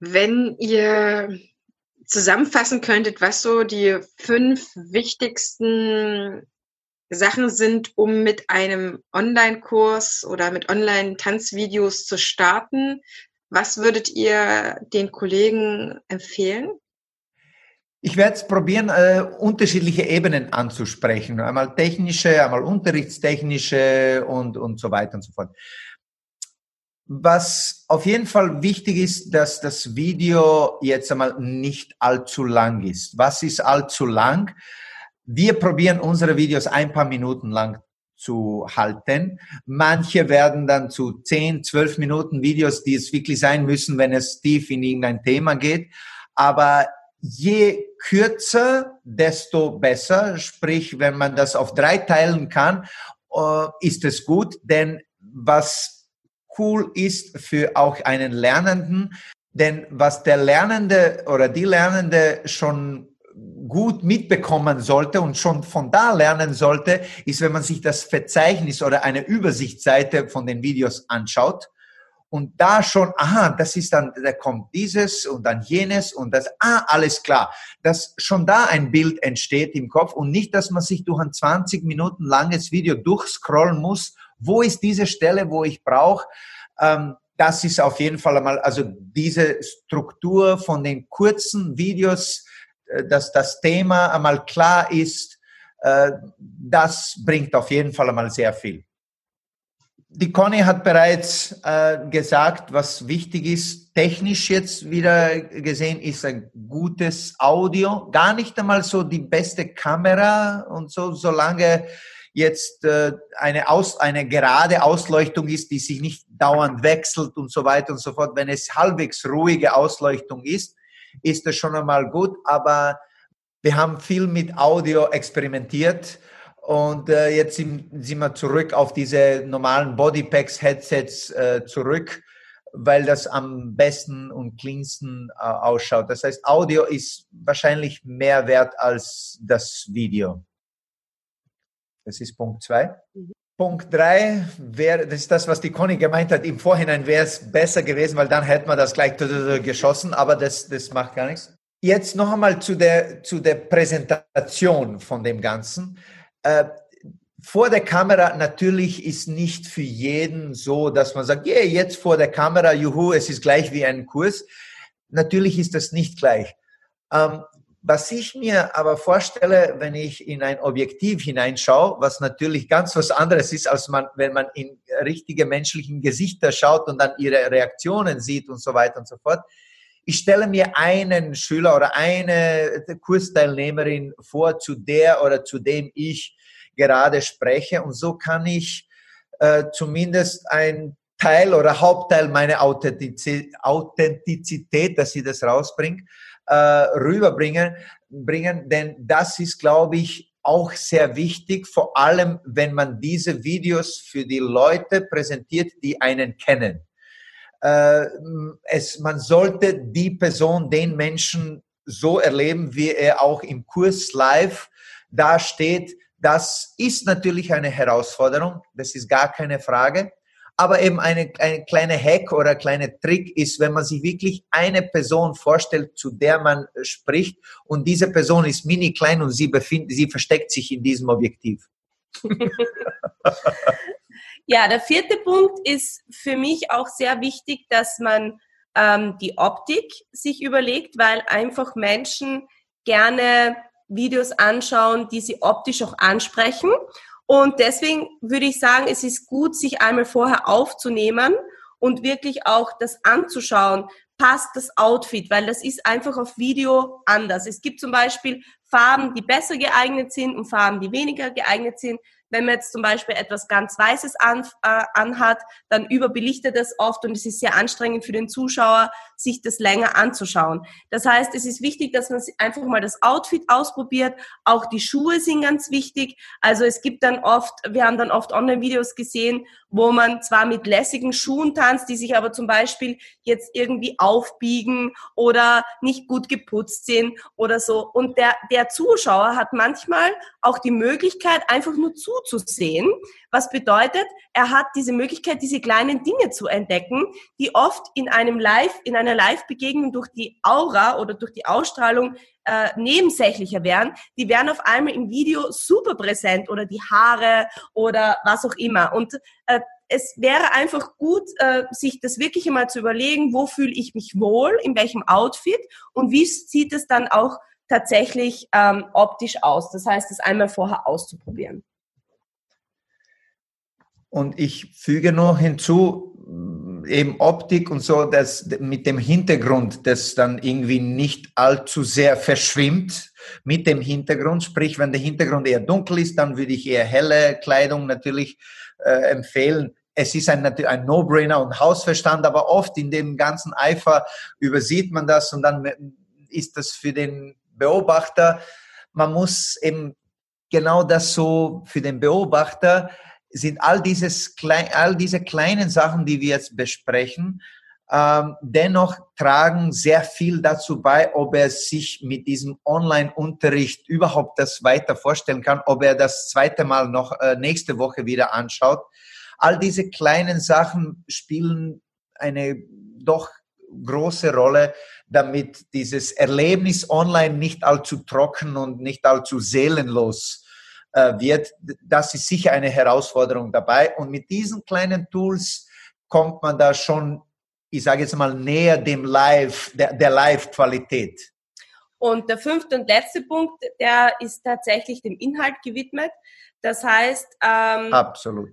Wenn ihr zusammenfassen könntet, was so die fünf wichtigsten Sachen sind, um mit einem Online-Kurs oder mit Online-Tanzvideos zu starten, was würdet ihr den Kollegen empfehlen? Ich werde es probieren, äh, unterschiedliche Ebenen anzusprechen. Einmal technische, einmal unterrichtstechnische und, und so weiter und so fort. Was auf jeden Fall wichtig ist, dass das Video jetzt einmal nicht allzu lang ist. Was ist allzu lang? Wir probieren unsere Videos ein paar Minuten lang zu halten. Manche werden dann zu 10, 12 Minuten Videos, die es wirklich sein müssen, wenn es tief in irgendein Thema geht. Aber je kürzer, desto besser. Sprich, wenn man das auf drei teilen kann, äh, ist es gut, denn was cool ist für auch einen Lernenden, denn was der Lernende oder die Lernende schon gut mitbekommen sollte und schon von da lernen sollte, ist, wenn man sich das Verzeichnis oder eine Übersichtsseite von den Videos anschaut und da schon, aha, das ist dann, da kommt dieses und dann jenes und das, ah, alles klar, dass schon da ein Bild entsteht im Kopf und nicht, dass man sich durch ein 20 Minuten langes Video durchscrollen muss, wo ist diese Stelle, wo ich brauche, ähm, das ist auf jeden Fall einmal, also diese Struktur von den kurzen Videos, dass das Thema einmal klar ist, äh, das bringt auf jeden Fall einmal sehr viel. Die Conny hat bereits äh, gesagt, was wichtig ist, technisch jetzt wieder gesehen, ist ein gutes Audio. Gar nicht einmal so die beste Kamera und so, solange jetzt äh, eine, Aus, eine gerade Ausleuchtung ist, die sich nicht dauernd wechselt und so weiter und so fort. Wenn es halbwegs ruhige Ausleuchtung ist, ist das schon einmal gut. Aber wir haben viel mit Audio experimentiert und äh, jetzt sind, sind wir zurück auf diese normalen Bodypacks-Headsets äh, zurück, weil das am besten und cleansten äh, ausschaut. Das heißt, Audio ist wahrscheinlich mehr wert als das Video. Das ist Punkt zwei. Mhm. Punkt drei wäre, das ist das, was die Conny gemeint hat. Im Vorhinein wäre es besser gewesen, weil dann hätte man das gleich geschossen, aber das, das macht gar nichts. Jetzt noch einmal zu der, zu der Präsentation von dem Ganzen. Äh, vor der Kamera natürlich ist nicht für jeden so, dass man sagt, yeah, jetzt vor der Kamera, juhu, es ist gleich wie ein Kurs. Natürlich ist das nicht gleich. Ähm, was ich mir aber vorstelle, wenn ich in ein Objektiv hineinschaue, was natürlich ganz was anderes ist, als man, wenn man in richtige menschlichen Gesichter schaut und dann ihre Reaktionen sieht und so weiter und so fort. Ich stelle mir einen Schüler oder eine Kursteilnehmerin vor, zu der oder zu dem ich gerade spreche. Und so kann ich äh, zumindest ein Teil oder Hauptteil meiner Authentizität, dass sie das rausbringt, äh, rüberbringen, bringen, denn das ist, glaube ich, auch sehr wichtig, vor allem wenn man diese Videos für die Leute präsentiert, die einen kennen. Äh, es, man sollte die Person, den Menschen so erleben, wie er auch im Kurs live dasteht. Das ist natürlich eine Herausforderung, das ist gar keine Frage. Aber eben eine, eine kleine Hack oder kleine Trick ist, wenn man sich wirklich eine Person vorstellt, zu der man spricht und diese Person ist mini klein und sie befindet, sie versteckt sich in diesem Objektiv. [laughs] ja, der vierte Punkt ist für mich auch sehr wichtig, dass man ähm, die Optik sich überlegt, weil einfach Menschen gerne Videos anschauen, die sie optisch auch ansprechen. Und deswegen würde ich sagen, es ist gut, sich einmal vorher aufzunehmen und wirklich auch das anzuschauen. Passt das Outfit, weil das ist einfach auf Video anders. Es gibt zum Beispiel Farben, die besser geeignet sind und Farben, die weniger geeignet sind. Wenn man jetzt zum Beispiel etwas ganz Weißes an, äh, anhat, dann überbelichtet es oft und es ist sehr anstrengend für den Zuschauer, sich das länger anzuschauen. Das heißt, es ist wichtig, dass man einfach mal das Outfit ausprobiert. Auch die Schuhe sind ganz wichtig. Also es gibt dann oft, wir haben dann oft Online-Videos gesehen, wo man zwar mit lässigen Schuhen tanzt, die sich aber zum Beispiel jetzt irgendwie aufbiegen oder nicht gut geputzt sind oder so. Und der, der Zuschauer hat manchmal auch die Möglichkeit, einfach nur zuzusehen, was bedeutet, er hat diese Möglichkeit, diese kleinen Dinge zu entdecken, die oft in einem Live, in einer Live-Begegnung durch die Aura oder durch die Ausstrahlung äh, nebensächlicher wären, die wären auf einmal im Video super präsent oder die Haare oder was auch immer. Und äh, es wäre einfach gut, äh, sich das wirklich einmal zu überlegen, wo fühle ich mich wohl, in welchem Outfit und wie sieht es dann auch tatsächlich ähm, optisch aus. Das heißt, es einmal vorher auszuprobieren. Und ich füge noch hinzu, eben Optik und so, dass mit dem Hintergrund, das dann irgendwie nicht allzu sehr verschwimmt mit dem Hintergrund. Sprich, wenn der Hintergrund eher dunkel ist, dann würde ich eher helle Kleidung natürlich äh, empfehlen. Es ist ein, ein No-Brainer und Hausverstand, aber oft in dem ganzen Eifer übersieht man das und dann ist das für den Beobachter, man muss eben genau das so für den Beobachter sind all, dieses, all diese kleinen Sachen, die wir jetzt besprechen, ähm, dennoch tragen sehr viel dazu bei, ob er sich mit diesem Online-Unterricht überhaupt das weiter vorstellen kann, ob er das zweite Mal noch äh, nächste Woche wieder anschaut. All diese kleinen Sachen spielen eine doch große Rolle, damit dieses Erlebnis online nicht allzu trocken und nicht allzu seelenlos wird, das ist sicher eine Herausforderung dabei. Und mit diesen kleinen Tools kommt man da schon, ich sage jetzt mal, näher dem Live, der, der Live-Qualität. Und der fünfte und letzte Punkt, der ist tatsächlich dem Inhalt gewidmet. Das heißt, ähm, absolut.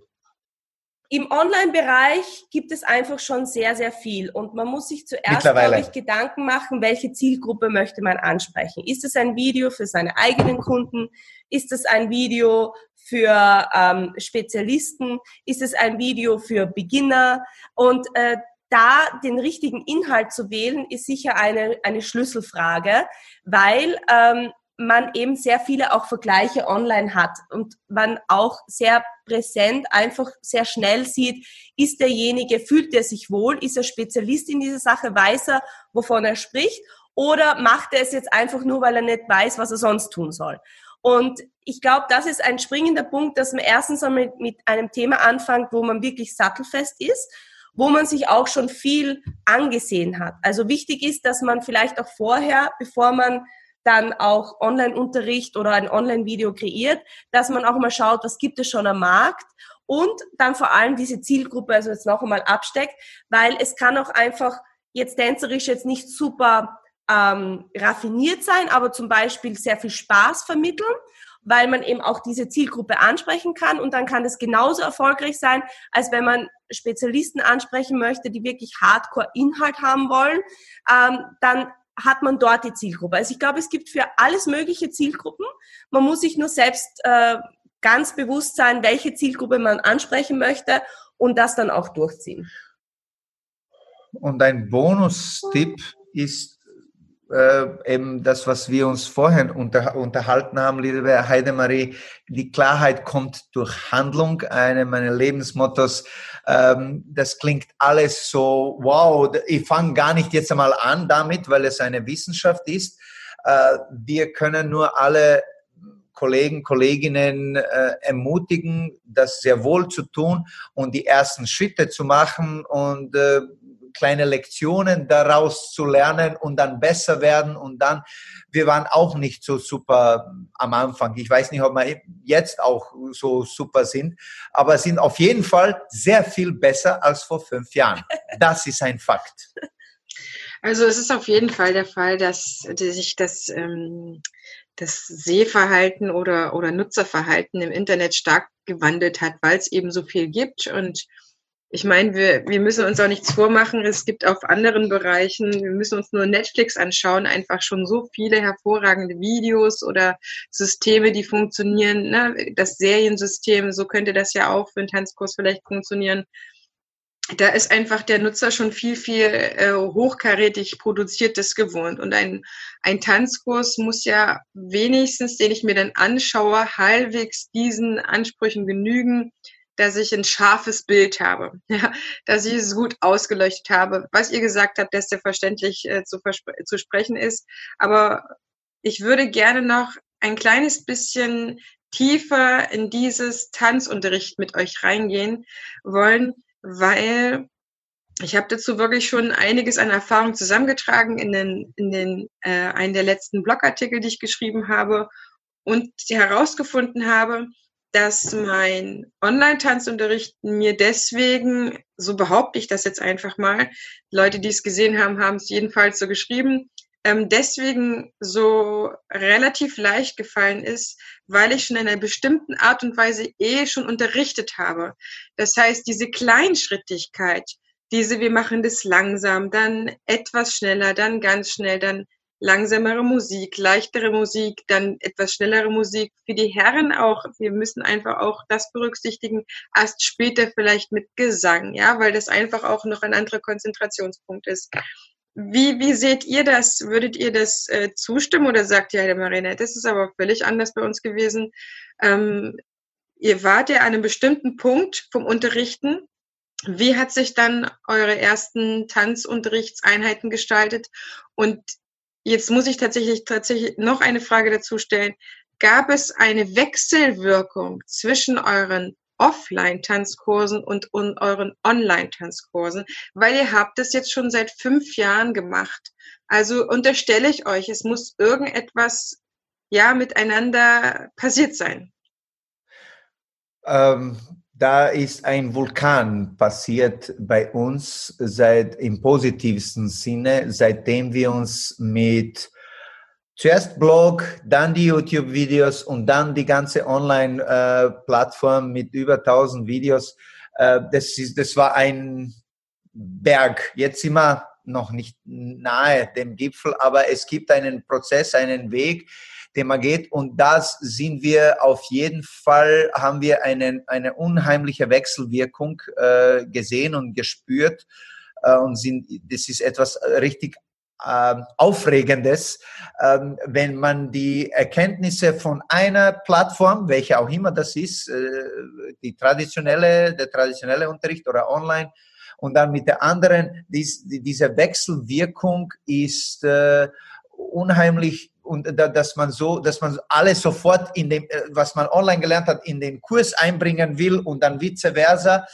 Im Online-Bereich gibt es einfach schon sehr, sehr viel und man muss sich zuerst, glaube ich, Gedanken machen, welche Zielgruppe möchte man ansprechen. Ist es ein Video für seine eigenen Kunden? Ist es ein Video für ähm, Spezialisten? Ist es ein Video für Beginner? Und äh, da den richtigen Inhalt zu wählen, ist sicher eine, eine Schlüsselfrage, weil ähm, man eben sehr viele auch Vergleiche online hat und man auch sehr präsent einfach sehr schnell sieht, ist derjenige, fühlt er sich wohl, ist er Spezialist in dieser Sache, weiß er, wovon er spricht oder macht er es jetzt einfach nur, weil er nicht weiß, was er sonst tun soll. Und ich glaube, das ist ein springender Punkt, dass man erstens einmal mit einem Thema anfängt, wo man wirklich sattelfest ist, wo man sich auch schon viel angesehen hat. Also wichtig ist, dass man vielleicht auch vorher, bevor man dann auch Online-Unterricht oder ein Online-Video kreiert, dass man auch mal schaut, was gibt es schon am Markt und dann vor allem diese Zielgruppe also jetzt noch einmal absteckt, weil es kann auch einfach jetzt tänzerisch jetzt nicht super ähm, raffiniert sein, aber zum Beispiel sehr viel Spaß vermitteln, weil man eben auch diese Zielgruppe ansprechen kann und dann kann das genauso erfolgreich sein, als wenn man Spezialisten ansprechen möchte, die wirklich Hardcore-Inhalt haben wollen, ähm, dann hat man dort die Zielgruppe. Also ich glaube, es gibt für alles mögliche Zielgruppen. Man muss sich nur selbst äh, ganz bewusst sein, welche Zielgruppe man ansprechen möchte und das dann auch durchziehen. Und ein Bonustipp ist äh, eben das, was wir uns vorher unter, unterhalten haben, liebe Heidemarie. Die Klarheit kommt durch Handlung, eine meiner Lebensmottos. Ähm, das klingt alles so, wow, ich fange gar nicht jetzt einmal an damit, weil es eine Wissenschaft ist. Äh, wir können nur alle Kollegen, Kolleginnen äh, ermutigen, das sehr wohl zu tun und die ersten Schritte zu machen und äh, kleine Lektionen daraus zu lernen und dann besser werden und dann, wir waren auch nicht so super am Anfang. Ich weiß nicht, ob wir jetzt auch so super sind, aber sind auf jeden Fall sehr viel besser als vor fünf Jahren. [laughs] Das ist ein Fakt. Also es ist auf jeden Fall der Fall, dass sich das, ähm, das Sehverhalten oder, oder Nutzerverhalten im Internet stark gewandelt hat, weil es eben so viel gibt und ich meine, wir, wir müssen uns auch nichts vormachen. Es gibt auf anderen Bereichen, wir müssen uns nur Netflix anschauen, einfach schon so viele hervorragende Videos oder Systeme, die funktionieren. Ne? Das Seriensystem, so könnte das ja auch für einen Tanzkurs vielleicht funktionieren. Da ist einfach der Nutzer schon viel, viel äh, hochkarätig produziertes gewohnt. Und ein, ein Tanzkurs muss ja wenigstens, den ich mir dann anschaue, halbwegs diesen Ansprüchen genügen dass ich ein scharfes Bild habe, [laughs] ja, dass ich es gut ausgeleuchtet habe. Was ihr gesagt habt, dass der verständlich äh, zu, zu sprechen ist. Aber ich würde gerne noch ein kleines bisschen tiefer in dieses Tanzunterricht mit euch reingehen wollen, weil ich habe dazu wirklich schon einiges an Erfahrung zusammengetragen in den, in den äh, einen der letzten Blogartikel, die ich geschrieben habe und herausgefunden habe, dass mein Online-Tanzunterricht mir deswegen, so behaupte ich das jetzt einfach mal, Leute, die es gesehen haben, haben es jedenfalls so geschrieben, ähm, deswegen so relativ leicht gefallen ist, weil ich schon in einer bestimmten Art und Weise eh schon unterrichtet habe. Das heißt, diese Kleinschrittigkeit, diese, wir machen das langsam, dann etwas schneller, dann ganz schnell, dann langsamere Musik, leichtere Musik, dann etwas schnellere Musik. Für die Herren auch, wir müssen einfach auch das berücksichtigen, erst später vielleicht mit Gesang, ja, weil das einfach auch noch ein anderer Konzentrationspunkt ist. Wie, wie seht ihr das? Würdet ihr das äh, zustimmen oder sagt ihr, Herr Marina, das ist aber völlig anders bei uns gewesen? Ähm, ihr wart ja an einem bestimmten Punkt vom Unterrichten. Wie hat sich dann eure ersten Tanzunterrichtseinheiten gestaltet? Und Jetzt muss ich tatsächlich, tatsächlich noch eine Frage dazu stellen. Gab es eine Wechselwirkung zwischen euren Offline-Tanzkursen und, euren Online-Tanzkursen? Weil ihr habt das jetzt schon seit fünf Jahren gemacht. Also unterstelle ich euch, es muss irgendetwas ja miteinander passiert sein. Ähm, da ist ein Vulkan passiert bei uns seit im positivsten Sinne, seitdem wir uns mit zuerst Blog, dann die YouTube-Videos und dann die ganze Online-Plattform mit über 1000 Videos. Äh, das, ist, das war ein Berg. Jetzt sind wir noch nicht nahe dem Gipfel, aber es gibt einen Prozess, einen Weg, Thema geht. Und das sind wir auf jeden Fall, haben wir eine, eine unheimliche Wechselwirkung äh, gesehen und gespürt. Äh, und sind, das ist etwas richtig äh, Aufregendes, ähm, wenn man die Erkenntnisse von einer Plattform, welche auch immer das ist, äh, die traditionelle, der traditionelle Unterricht oder online, und dann mit der anderen, dies, diese Wechselwirkung ist äh, unheimlich und dass man so, dass man alles sofort in dem, äh, was man online gelernt hat, in den Kurs einbringen will und dann vice versa.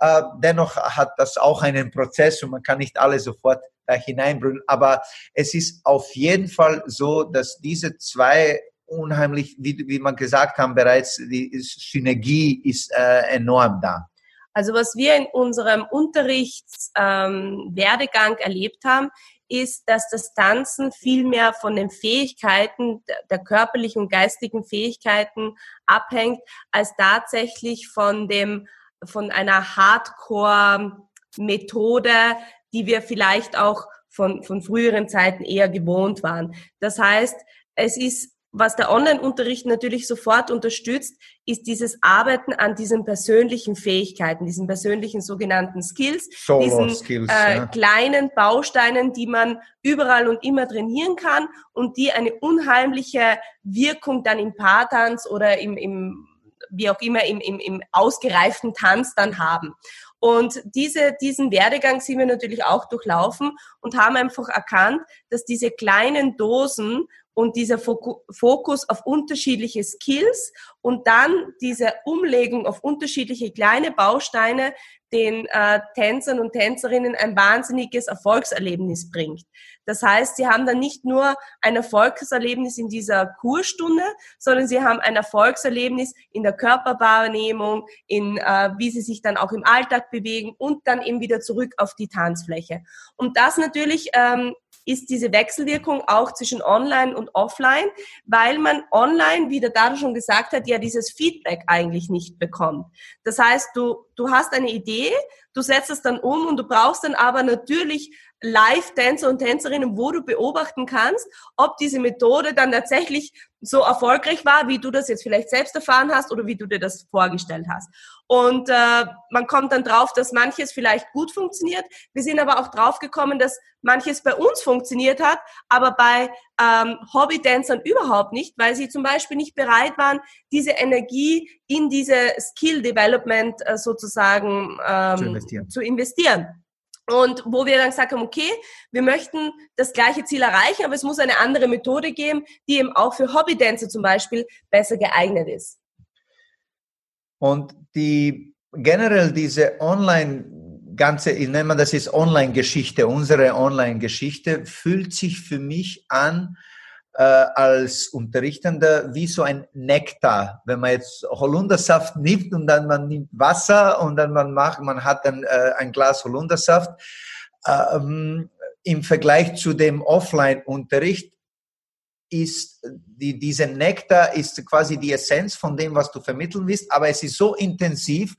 Äh, dennoch hat das auch einen Prozess und man kann nicht alles sofort da hineinbringen. Aber es ist auf jeden Fall so, dass diese zwei unheimlich, wie, wie man gesagt haben bereits, die Synergie ist äh, enorm da. Also was wir in unserem Unterrichtswerdegang ähm, erlebt haben, ist, dass das Tanzen viel mehr von den Fähigkeiten, der körperlichen und geistigen Fähigkeiten abhängt, als tatsächlich von dem, von einer Hardcore-Methode, die wir vielleicht auch von, von früheren Zeiten eher gewohnt waren. Das heißt, es ist was der Online-Unterricht natürlich sofort unterstützt, ist dieses Arbeiten an diesen persönlichen Fähigkeiten, diesen persönlichen sogenannten Skills, Solo diesen Skills, äh, ja. kleinen Bausteinen, die man überall und immer trainieren kann und die eine unheimliche Wirkung dann im Paartanz oder im, im wie auch immer im, im, im ausgereiften Tanz dann haben. Und diese, diesen Werdegang sind wir natürlich auch durchlaufen und haben einfach erkannt, dass diese kleinen Dosen und dieser Fokus auf unterschiedliche Skills und dann diese Umlegung auf unterschiedliche kleine Bausteine den äh, Tänzern und Tänzerinnen ein wahnsinniges Erfolgserlebnis bringt. Das heißt, sie haben dann nicht nur ein Erfolgserlebnis in dieser Kurstunde, sondern sie haben ein Erfolgserlebnis in der Körperwahrnehmung, in äh, wie sie sich dann auch im Alltag bewegen und dann eben wieder zurück auf die Tanzfläche. Und das natürlich ähm, ist diese Wechselwirkung auch zwischen Online und Offline, weil man online, wie der Dado schon gesagt hat, ja dieses Feedback eigentlich nicht bekommt. Das heißt, du, du hast eine Idee, du setzt es dann um und du brauchst dann aber natürlich Live-Tänzer und Tänzerinnen, wo du beobachten kannst, ob diese Methode dann tatsächlich so erfolgreich war, wie du das jetzt vielleicht selbst erfahren hast oder wie du dir das vorgestellt hast. Und äh, man kommt dann drauf, dass manches vielleicht gut funktioniert. Wir sind aber auch drauf gekommen, dass manches bei uns funktioniert hat, aber bei ähm, Hobby-Dancern überhaupt nicht, weil sie zum Beispiel nicht bereit waren, diese Energie in diese Skill-Development äh, sozusagen ähm, zu investieren. Zu investieren. Und wo wir dann gesagt haben, okay, wir möchten das gleiche Ziel erreichen, aber es muss eine andere Methode geben, die eben auch für Hobbydänzer zum Beispiel besser geeignet ist. Und die generell diese Online ganze, ich nenne das ist Online-Geschichte, unsere Online-Geschichte fühlt sich für mich an äh, als Unterrichtender wie so ein Nektar. Wenn man jetzt Holundersaft nimmt und dann man nimmt Wasser und dann man macht, man hat dann äh, ein Glas Holundersaft. Ähm, Im Vergleich zu dem Offline-Unterricht ist die, diese Nektar ist quasi die Essenz von dem, was du vermitteln willst, aber es ist so intensiv,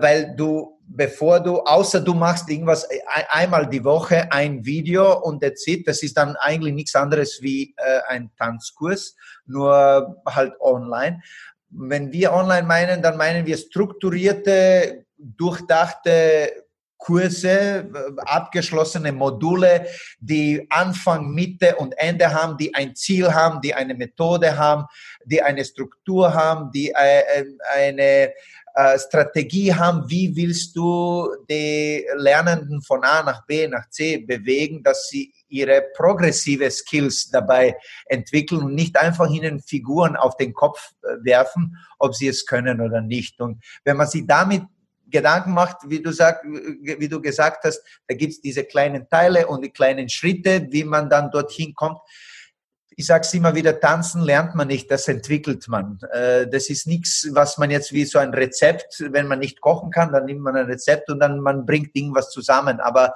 weil du, bevor du, außer du machst irgendwas äh, einmal die Woche ein Video und that's it, das ist dann eigentlich nichts anderes wie äh, ein Tanzkurs, nur halt online. Wenn wir online meinen, dann meinen wir strukturierte, durchdachte Kurse, abgeschlossene Module, die Anfang, Mitte und Ende haben, die ein Ziel haben, die eine Methode haben, die eine Struktur haben, die eine äh, Strategie haben, wie willst du die Lernenden von A nach B nach C bewegen, dass sie ihre progressive Skills dabei entwickeln und nicht einfach ihnen Figuren auf den Kopf äh, werfen, ob sie es können oder nicht. Und wenn man sich damit Gedanken macht, wie du, sag, wie du gesagt hast, da gibt es diese kleinen Teile und die kleinen Schritte, wie man dann dorthin kommt ich sage es immer wieder, tanzen lernt man nicht, das entwickelt man. Äh, das ist nichts, was man jetzt wie so ein Rezept, wenn man nicht kochen kann, dann nimmt man ein Rezept und dann man bringt irgendwas zusammen. Aber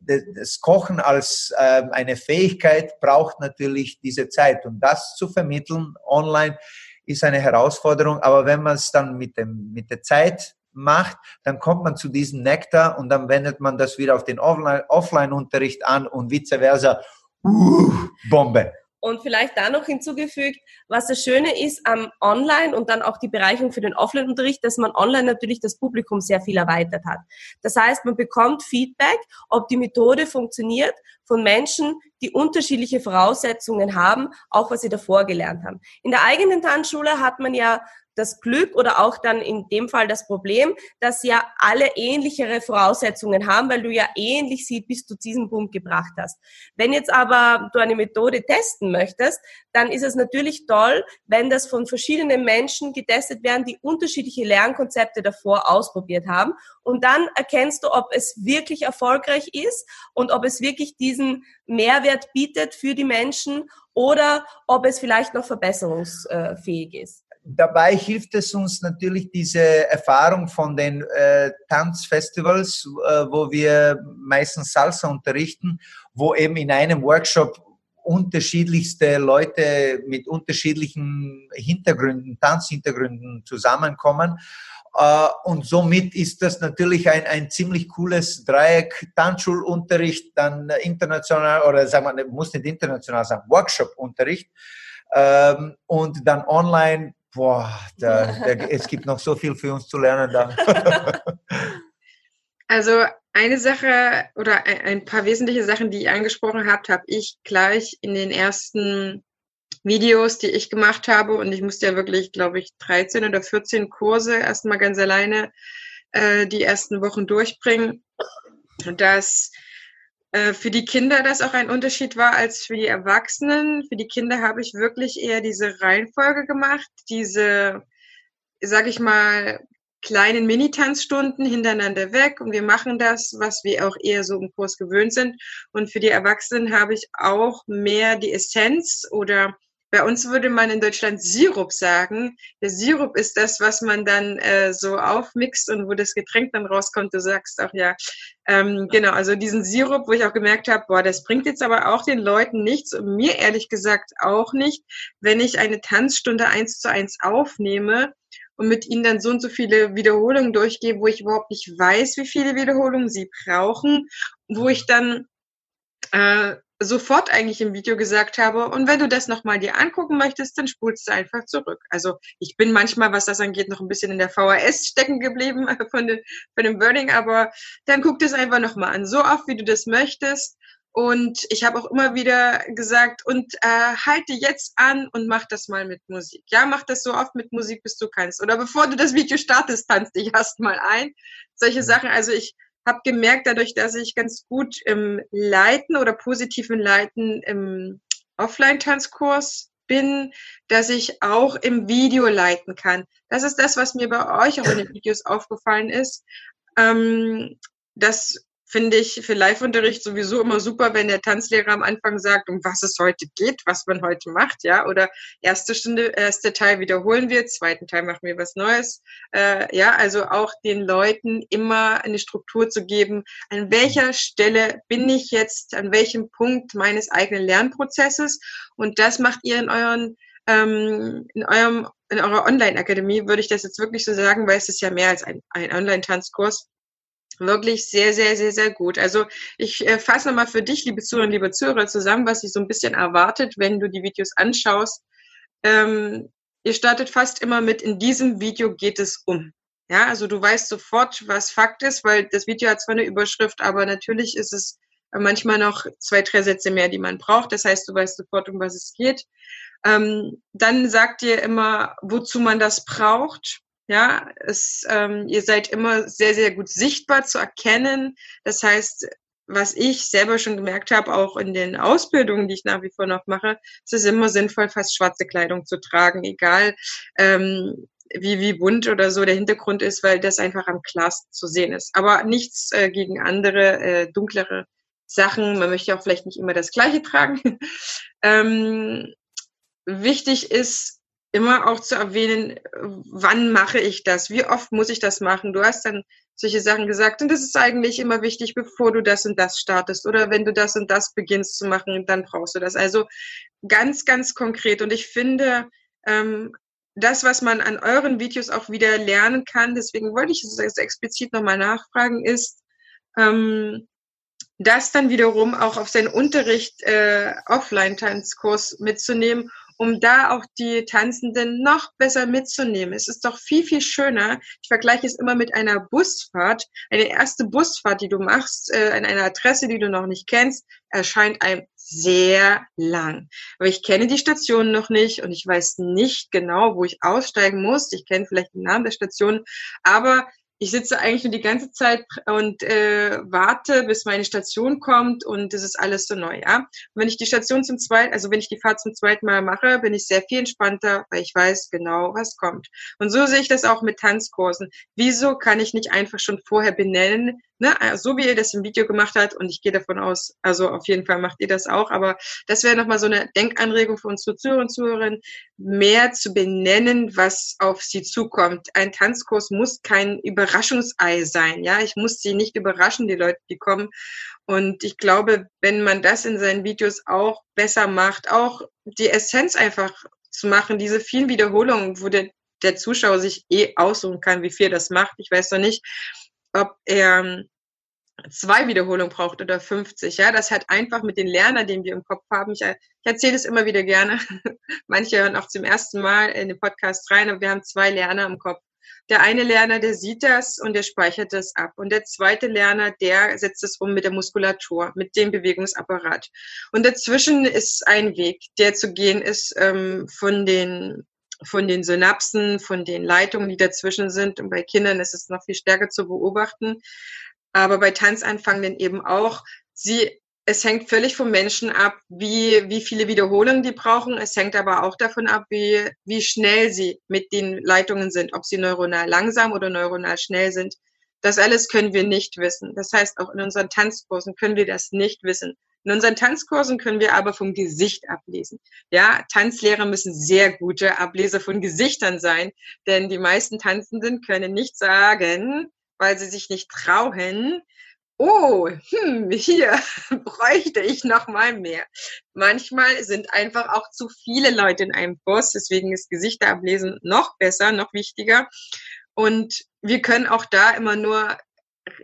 das Kochen als ähm, eine Fähigkeit braucht natürlich diese Zeit. Und das zu vermitteln online ist eine Herausforderung. Aber wenn man es dann mit, dem, mit der Zeit macht, dann kommt man zu diesem Nektar und dann wendet man das wieder auf den Offline-Unterricht an und vice versa. Uh, Bombe. Und vielleicht da noch hinzugefügt, was das Schöne ist am Online und dann auch die Bereicherung für den Offline-Unterricht, dass man online natürlich das Publikum sehr viel erweitert hat. Das heißt, man bekommt Feedback, ob die Methode funktioniert von Menschen, die unterschiedliche Voraussetzungen haben, auch was sie davor gelernt haben. In der eigenen Tanzschule hat man ja das Glück oder auch dann in dem Fall das Problem, dass ja alle ähnlichere Voraussetzungen haben, weil du ja ähnlich sie bis zu diesem Punkt gebracht hast. Wenn jetzt aber du eine Methode testen möchtest, dann ist es natürlich toll, wenn das von verschiedenen Menschen getestet werden, die unterschiedliche Lernkonzepte davor ausprobiert haben. Und dann erkennst du, ob es wirklich erfolgreich ist und ob es wirklich diesen Mehrwert bietet für die Menschen oder ob es vielleicht noch verbesserungsfähig ist dabei hilft es uns natürlich diese Erfahrung von den äh, Tanzfestivals, äh, wo wir meistens Salsa unterrichten, wo eben in einem Workshop unterschiedlichste Leute mit unterschiedlichen Hintergründen, Tanzhintergründen zusammenkommen. Uh, und somit ist das natürlich ein, ein ziemlich cooles Dreieck, Tanzschulunterricht, dann international oder sagen wir, muss nicht international sein, Workshop-Unterricht ähm, und dann online boah, da, [laughs] da, es gibt noch so viel für uns zu lernen da. [laughs] Also eine Sache oder ein paar wesentliche Sachen, die ihr angesprochen habt, habe ich gleich in den ersten Videos, die ich gemacht habe, und ich musste ja wirklich, glaube ich, 13 oder 14 Kurse erstmal ganz alleine äh, die ersten Wochen durchbringen, dass äh, für die Kinder das auch ein Unterschied war als für die Erwachsenen. Für die Kinder habe ich wirklich eher diese Reihenfolge gemacht, diese, sag ich mal, kleinen Mini-Tanzstunden hintereinander weg und wir machen das, was wir auch eher so im Kurs gewöhnt sind. Und für die Erwachsenen habe ich auch mehr die Essenz oder bei uns würde man in Deutschland Sirup sagen. Der Sirup ist das, was man dann äh, so aufmixt und wo das Getränk dann rauskommt. Du sagst auch ja, ähm, genau, also diesen Sirup, wo ich auch gemerkt habe, boah, das bringt jetzt aber auch den Leuten nichts und mir ehrlich gesagt auch nicht, wenn ich eine Tanzstunde eins zu eins aufnehme und mit ihnen dann so und so viele Wiederholungen durchgehe, wo ich überhaupt nicht weiß, wie viele Wiederholungen sie brauchen, wo ich dann äh, sofort eigentlich im Video gesagt habe, und wenn du das nochmal dir angucken möchtest, dann spulst du einfach zurück. Also ich bin manchmal, was das angeht, noch ein bisschen in der VHS stecken geblieben [laughs] von, den, von dem Wording, aber dann guck das einfach nochmal an, so oft, wie du das möchtest. Und ich habe auch immer wieder gesagt, und äh, halte jetzt an und mach das mal mit Musik. Ja, mach das so oft mit Musik, bis du kannst. Oder bevor du das Video startest, tanz dich erst mal ein. Solche mhm. Sachen. Also ich habe gemerkt, dadurch, dass ich ganz gut im Leiten oder positiven Leiten im Offline-Tanzkurs bin, dass ich auch im Video leiten kann. Das ist das, was mir bei euch auch in den Videos aufgefallen ist. Ähm, dass finde ich für Live-Unterricht sowieso immer super, wenn der Tanzlehrer am Anfang sagt, um was es heute geht, was man heute macht, ja, oder erste Stunde, erste Teil wiederholen wir, zweiten Teil machen wir was Neues, äh, ja, also auch den Leuten immer eine Struktur zu geben, an welcher Stelle bin ich jetzt, an welchem Punkt meines eigenen Lernprozesses. Und das macht ihr in euren ähm, in eurem in eurer Online-Akademie würde ich das jetzt wirklich so sagen, weil es ist ja mehr als ein, ein Online-Tanzkurs wirklich sehr, sehr, sehr, sehr gut. Also ich äh, fasse nochmal für dich, liebe Zuhörer, liebe Zuhörer, zusammen, was sich so ein bisschen erwartet, wenn du die Videos anschaust. Ähm, ihr startet fast immer mit, in diesem Video geht es um. Ja, also du weißt sofort, was Fakt ist, weil das Video hat zwar eine Überschrift, aber natürlich ist es manchmal noch zwei, drei Sätze mehr, die man braucht. Das heißt, du weißt sofort, um was es geht. Ähm, dann sagt dir immer, wozu man das braucht. Ja, es, ähm, ihr seid immer sehr, sehr gut sichtbar zu erkennen. Das heißt, was ich selber schon gemerkt habe, auch in den Ausbildungen, die ich nach wie vor noch mache, es ist immer sinnvoll, fast schwarze Kleidung zu tragen, egal ähm, wie, wie bunt oder so der Hintergrund ist, weil das einfach am klarsten zu sehen ist. Aber nichts äh, gegen andere, äh, dunklere Sachen. Man möchte auch vielleicht nicht immer das Gleiche tragen. [laughs] ähm, wichtig ist, immer auch zu erwähnen, wann mache ich das? Wie oft muss ich das machen? Du hast dann solche Sachen gesagt und das ist eigentlich immer wichtig, bevor du das und das startest oder wenn du das und das beginnst zu machen, dann brauchst du das. Also ganz, ganz konkret und ich finde, ähm, das, was man an euren Videos auch wieder lernen kann, deswegen wollte ich es explizit nochmal nachfragen, ist, ähm, das dann wiederum auch auf seinen Unterricht äh, Offline-Tanzkurs mitzunehmen um da auch die Tanzenden noch besser mitzunehmen. Es ist doch viel, viel schöner. Ich vergleiche es immer mit einer Busfahrt. Eine erste Busfahrt, die du machst, äh, an einer Adresse, die du noch nicht kennst, erscheint einem sehr lang. Aber ich kenne die Station noch nicht und ich weiß nicht genau, wo ich aussteigen muss. Ich kenne vielleicht den Namen der Station, aber ich sitze eigentlich nur die ganze Zeit und äh, warte, bis meine Station kommt und das ist alles so neu, ja. Und wenn ich die Station zum zweiten, also wenn ich die Fahrt zum zweiten Mal mache, bin ich sehr viel entspannter, weil ich weiß genau, was kommt. Und so sehe ich das auch mit Tanzkursen. Wieso kann ich nicht einfach schon vorher benennen, ne, so wie ihr das im Video gemacht habt, und ich gehe davon aus, also auf jeden Fall macht ihr das auch, aber das wäre nochmal so eine Denkanregung für unsere Zuhörer und Zuhörerinnen, mehr zu benennen, was auf sie zukommt. Ein Tanzkurs muss kein Überraschungsei sein, ja, ich muss sie nicht überraschen, die Leute, die kommen. Und ich glaube, wenn man das in seinen Videos auch besser macht, auch die Essenz einfach zu machen, diese vielen Wiederholungen, wo der, der Zuschauer sich eh aussuchen kann, wie viel das macht. Ich weiß noch nicht, ob er zwei Wiederholungen braucht oder 50. Ja, das hat einfach mit den Lernern, den wir im Kopf haben. Ich, ich erzähle es immer wieder gerne. [laughs] Manche hören auch zum ersten Mal in den Podcast rein, aber wir haben zwei Lerner im Kopf. Der eine Lerner, der sieht das und der speichert das ab. Und der zweite Lerner, der setzt es um mit der Muskulatur, mit dem Bewegungsapparat. Und dazwischen ist ein Weg, der zu gehen ist ähm, von den von den Synapsen, von den Leitungen, die dazwischen sind. Und bei Kindern ist es noch viel stärker zu beobachten aber bei Tanzanfangenden eben auch. Sie, es hängt völlig vom Menschen ab, wie, wie viele Wiederholungen die brauchen. Es hängt aber auch davon ab, wie, wie schnell sie mit den Leitungen sind, ob sie neuronal langsam oder neuronal schnell sind. Das alles können wir nicht wissen. Das heißt, auch in unseren Tanzkursen können wir das nicht wissen. In unseren Tanzkursen können wir aber vom Gesicht ablesen. Ja, Tanzlehrer müssen sehr gute Ableser von Gesichtern sein, denn die meisten Tanzenden können nicht sagen, weil sie sich nicht trauen, oh, hm, [laughs] hier bräuchte ich noch mal mehr. Manchmal sind einfach auch zu viele Leute in einem Kurs, deswegen ist Gesichter ablesen noch besser, noch wichtiger. Und wir können auch da immer nur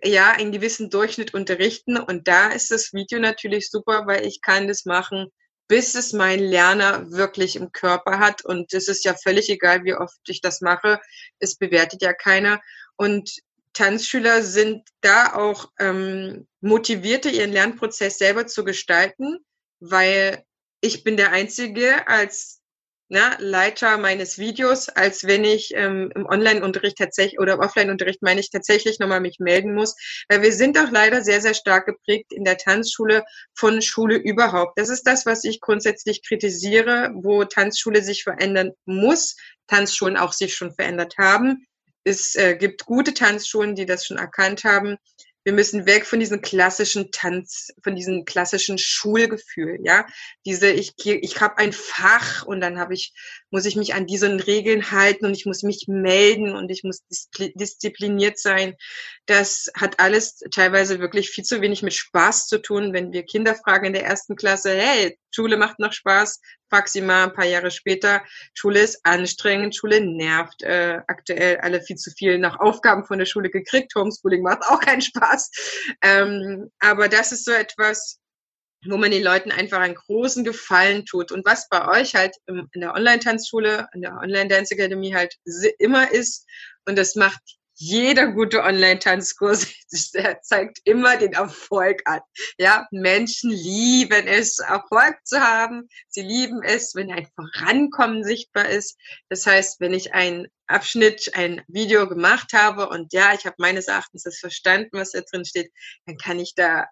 ja einen gewissen Durchschnitt unterrichten. Und da ist das Video natürlich super, weil ich kann das machen, bis es mein Lerner wirklich im Körper hat. Und es ist ja völlig egal, wie oft ich das mache, es bewertet ja keiner. Und Tanzschüler sind da auch ähm, motivierte, ihren Lernprozess selber zu gestalten, weil ich bin der Einzige als na, Leiter meines Videos, als wenn ich ähm, im Online-Unterricht tatsächlich oder im Offline-Unterricht meine ich tatsächlich nochmal mich melden muss. Weil wir sind auch leider sehr, sehr stark geprägt in der Tanzschule von Schule überhaupt. Das ist das, was ich grundsätzlich kritisiere, wo Tanzschule sich verändern muss, Tanzschulen auch sich schon verändert haben es äh, gibt gute Tanzschulen, die das schon erkannt haben. Wir müssen weg von diesem klassischen Tanz, von diesem klassischen Schulgefühl, ja. Diese, ich, ich habe ein Fach und dann habe ich, muss ich mich an diesen Regeln halten und ich muss mich melden und ich muss diszipliniert sein. Das hat alles teilweise wirklich viel zu wenig mit Spaß zu tun, wenn wir Kinder fragen in der ersten Klasse, hey, Schule macht noch Spaß, mal ein paar Jahre später, Schule ist anstrengend, Schule nervt, äh, aktuell alle viel zu viel nach Aufgaben von der Schule gekriegt, Homeschooling macht auch keinen Spaß. Ähm, aber das ist so etwas, wo man den Leuten einfach einen großen Gefallen tut. Und was bei euch halt in der Online-Tanzschule, in der Online-Dance Academy halt immer ist, und das macht jeder gute Online-Tanzkurs [laughs] zeigt immer den Erfolg an. Ja, Menschen lieben es, Erfolg zu haben. Sie lieben es, wenn ein Vorankommen sichtbar ist. Das heißt, wenn ich einen Abschnitt, ein Video gemacht habe und ja, ich habe meines Erachtens das verstanden, was da drin steht, dann kann ich da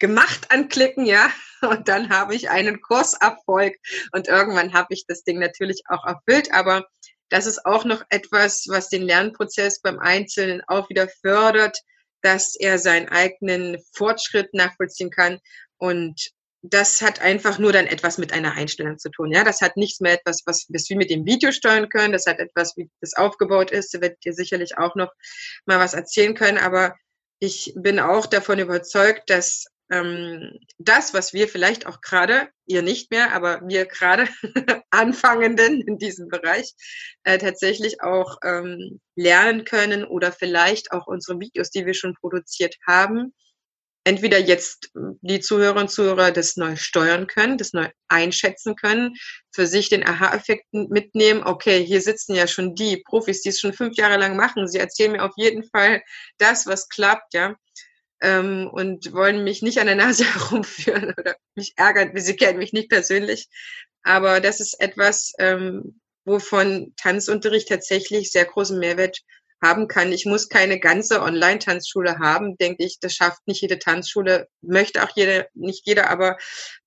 gemacht anklicken, ja, [laughs] und dann habe ich einen Kurserfolg und irgendwann habe ich das Ding natürlich auch erfüllt, aber das ist auch noch etwas, was den Lernprozess beim Einzelnen auch wieder fördert, dass er seinen eigenen Fortschritt nachvollziehen kann. Und das hat einfach nur dann etwas mit einer Einstellung zu tun. Ja, das hat nichts mehr etwas, was, wir mit dem Video steuern können. Das hat etwas, wie das aufgebaut ist. Da werdet ihr sicherlich auch noch mal was erzählen können. Aber ich bin auch davon überzeugt, dass ähm, das, was wir vielleicht auch gerade, ihr nicht mehr, aber wir gerade [laughs] Anfangenden in diesem Bereich äh, tatsächlich auch ähm, lernen können oder vielleicht auch unsere Videos, die wir schon produziert haben, entweder jetzt die Zuhörer und Zuhörer das neu steuern können, das neu einschätzen können, für sich den Aha-Effekt mitnehmen, okay, hier sitzen ja schon die Profis, die es schon fünf Jahre lang machen. Sie erzählen mir auf jeden Fall das, was klappt, ja. Ähm, und wollen mich nicht an der Nase [laughs] herumführen oder mich ärgern. Sie kennen mich nicht persönlich. Aber das ist etwas, ähm, wovon Tanzunterricht tatsächlich sehr großen Mehrwert haben kann. Ich muss keine ganze Online-Tanzschule haben, denke ich. Das schafft nicht jede Tanzschule, möchte auch jede, nicht jeder, aber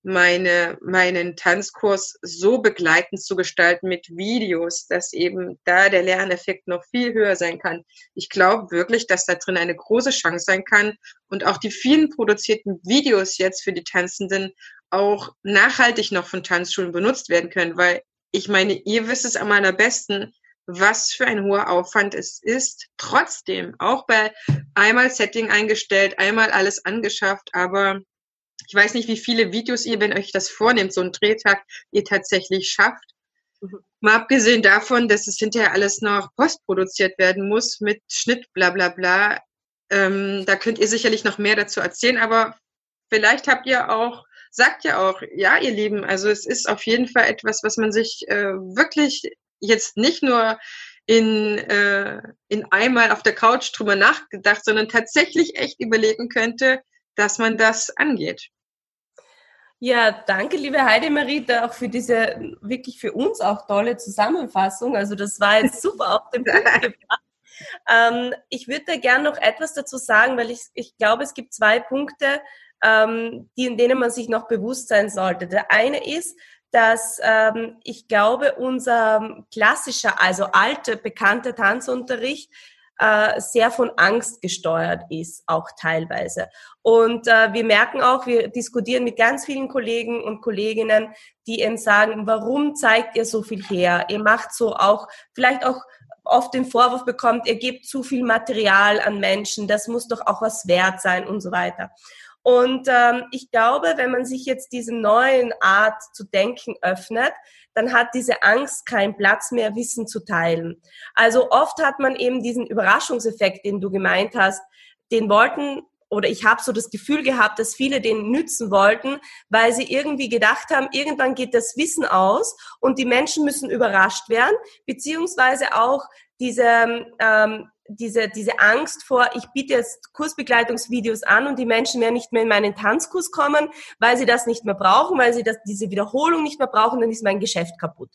meine, meinen Tanzkurs so begleitend zu gestalten mit Videos, dass eben da der Lerneffekt noch viel höher sein kann. Ich glaube wirklich, dass da drin eine große Chance sein kann und auch die vielen produzierten Videos jetzt für die Tanzenden auch nachhaltig noch von Tanzschulen benutzt werden können, weil ich meine, ihr wisst es am allerbesten, was für ein hoher Aufwand es ist. Trotzdem, auch bei einmal Setting eingestellt, einmal alles angeschafft, aber ich weiß nicht, wie viele Videos ihr, wenn euch das vornehmt, so einen Drehtag, ihr tatsächlich schafft. Mhm. Mal abgesehen davon, dass es hinterher alles noch postproduziert werden muss mit Schnitt, bla bla bla. Ähm, da könnt ihr sicherlich noch mehr dazu erzählen, aber vielleicht habt ihr auch, sagt ja auch, ja, ihr Lieben, also es ist auf jeden Fall etwas, was man sich äh, wirklich jetzt nicht nur in, äh, in einmal auf der Couch drüber nachgedacht, sondern tatsächlich echt überlegen könnte, dass man das angeht. Ja, danke, liebe Heidemarie, auch für diese wirklich für uns auch tolle Zusammenfassung. Also das war jetzt [laughs] super auf den Punkt [laughs] gebracht. Ähm, ich würde da gerne noch etwas dazu sagen, weil ich, ich glaube, es gibt zwei Punkte, ähm, die, in denen man sich noch bewusst sein sollte. Der eine ist, dass ähm, ich glaube, unser klassischer, also alte, bekannter Tanzunterricht äh, sehr von Angst gesteuert ist, auch teilweise. Und äh, wir merken auch, wir diskutieren mit ganz vielen Kollegen und Kolleginnen, die eben sagen, warum zeigt ihr so viel her? Ihr macht so auch, vielleicht auch oft den Vorwurf bekommt, ihr gebt zu viel Material an Menschen, das muss doch auch was wert sein und so weiter. Und ähm, ich glaube, wenn man sich jetzt diesen neuen Art zu denken öffnet, dann hat diese Angst keinen Platz mehr, Wissen zu teilen. Also oft hat man eben diesen Überraschungseffekt, den du gemeint hast, den wollten oder ich habe so das Gefühl gehabt, dass viele den nützen wollten, weil sie irgendwie gedacht haben, irgendwann geht das Wissen aus und die Menschen müssen überrascht werden, beziehungsweise auch diese ähm, diese, diese Angst vor, ich biete jetzt Kursbegleitungsvideos an und die Menschen werden nicht mehr in meinen Tanzkurs kommen, weil sie das nicht mehr brauchen, weil sie das, diese Wiederholung nicht mehr brauchen, dann ist mein Geschäft kaputt.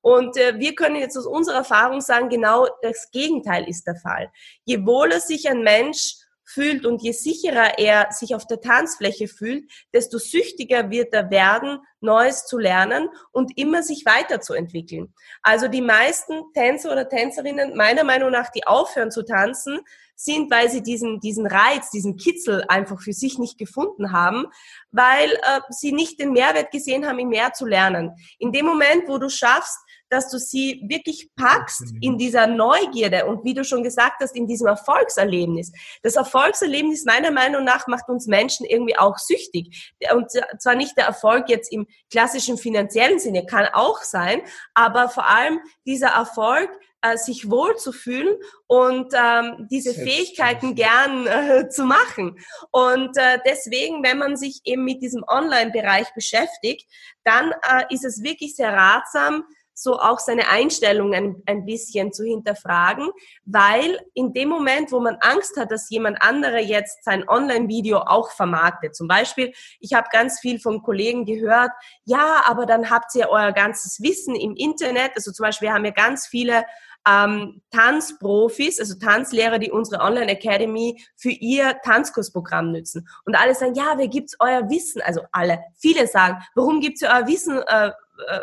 Und äh, wir können jetzt aus unserer Erfahrung sagen, genau das Gegenteil ist der Fall. Je wohler sich ein Mensch fühlt und je sicherer er sich auf der Tanzfläche fühlt, desto süchtiger wird er werden, Neues zu lernen und immer sich weiterzuentwickeln. Also die meisten Tänzer oder Tänzerinnen, meiner Meinung nach, die aufhören zu tanzen, sind, weil sie diesen, diesen Reiz, diesen Kitzel einfach für sich nicht gefunden haben, weil äh, sie nicht den Mehrwert gesehen haben, mehr zu lernen. In dem Moment, wo du schaffst, dass du sie wirklich packst in dieser Neugierde und wie du schon gesagt hast, in diesem Erfolgserlebnis. Das Erfolgserlebnis meiner Meinung nach macht uns Menschen irgendwie auch süchtig. Und zwar nicht der Erfolg jetzt im klassischen finanziellen Sinne, kann auch sein, aber vor allem dieser Erfolg, äh, sich wohl zu fühlen und ähm, diese Fähigkeiten gern äh, zu machen. Und äh, deswegen, wenn man sich eben mit diesem Online-Bereich beschäftigt, dann äh, ist es wirklich sehr ratsam, so auch seine Einstellung ein, ein bisschen zu hinterfragen, weil in dem Moment, wo man Angst hat, dass jemand andere jetzt sein Online-Video auch vermarktet, zum Beispiel, ich habe ganz viel von Kollegen gehört, ja, aber dann habt ihr euer ganzes Wissen im Internet, also zum Beispiel wir haben ja ganz viele ähm, Tanzprofis, also Tanzlehrer, die unsere Online Academy für ihr Tanzkursprogramm nützen. Und alle sagen, ja, wer gibt's euer Wissen? Also alle, viele sagen, warum gibt's euer Wissen äh,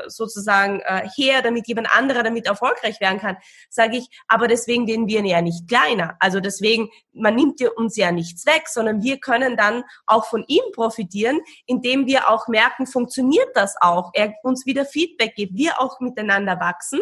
sozusagen äh, her, damit jemand anderer damit erfolgreich werden kann, sage ich, aber deswegen werden wir ja nicht kleiner. Also deswegen, man nimmt uns ja nichts weg, sondern wir können dann auch von ihm profitieren, indem wir auch merken, funktioniert das auch, er uns wieder Feedback gibt, wir auch miteinander wachsen.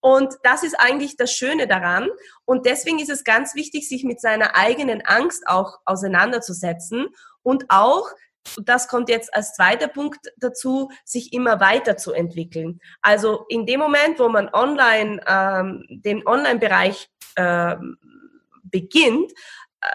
Und das ist eigentlich das Schöne daran. Und deswegen ist es ganz wichtig, sich mit seiner eigenen Angst auch auseinanderzusetzen und auch und das kommt jetzt als zweiter Punkt dazu, sich immer weiterzuentwickeln. Also in dem Moment, wo man online ähm, den Online-Bereich ähm, beginnt,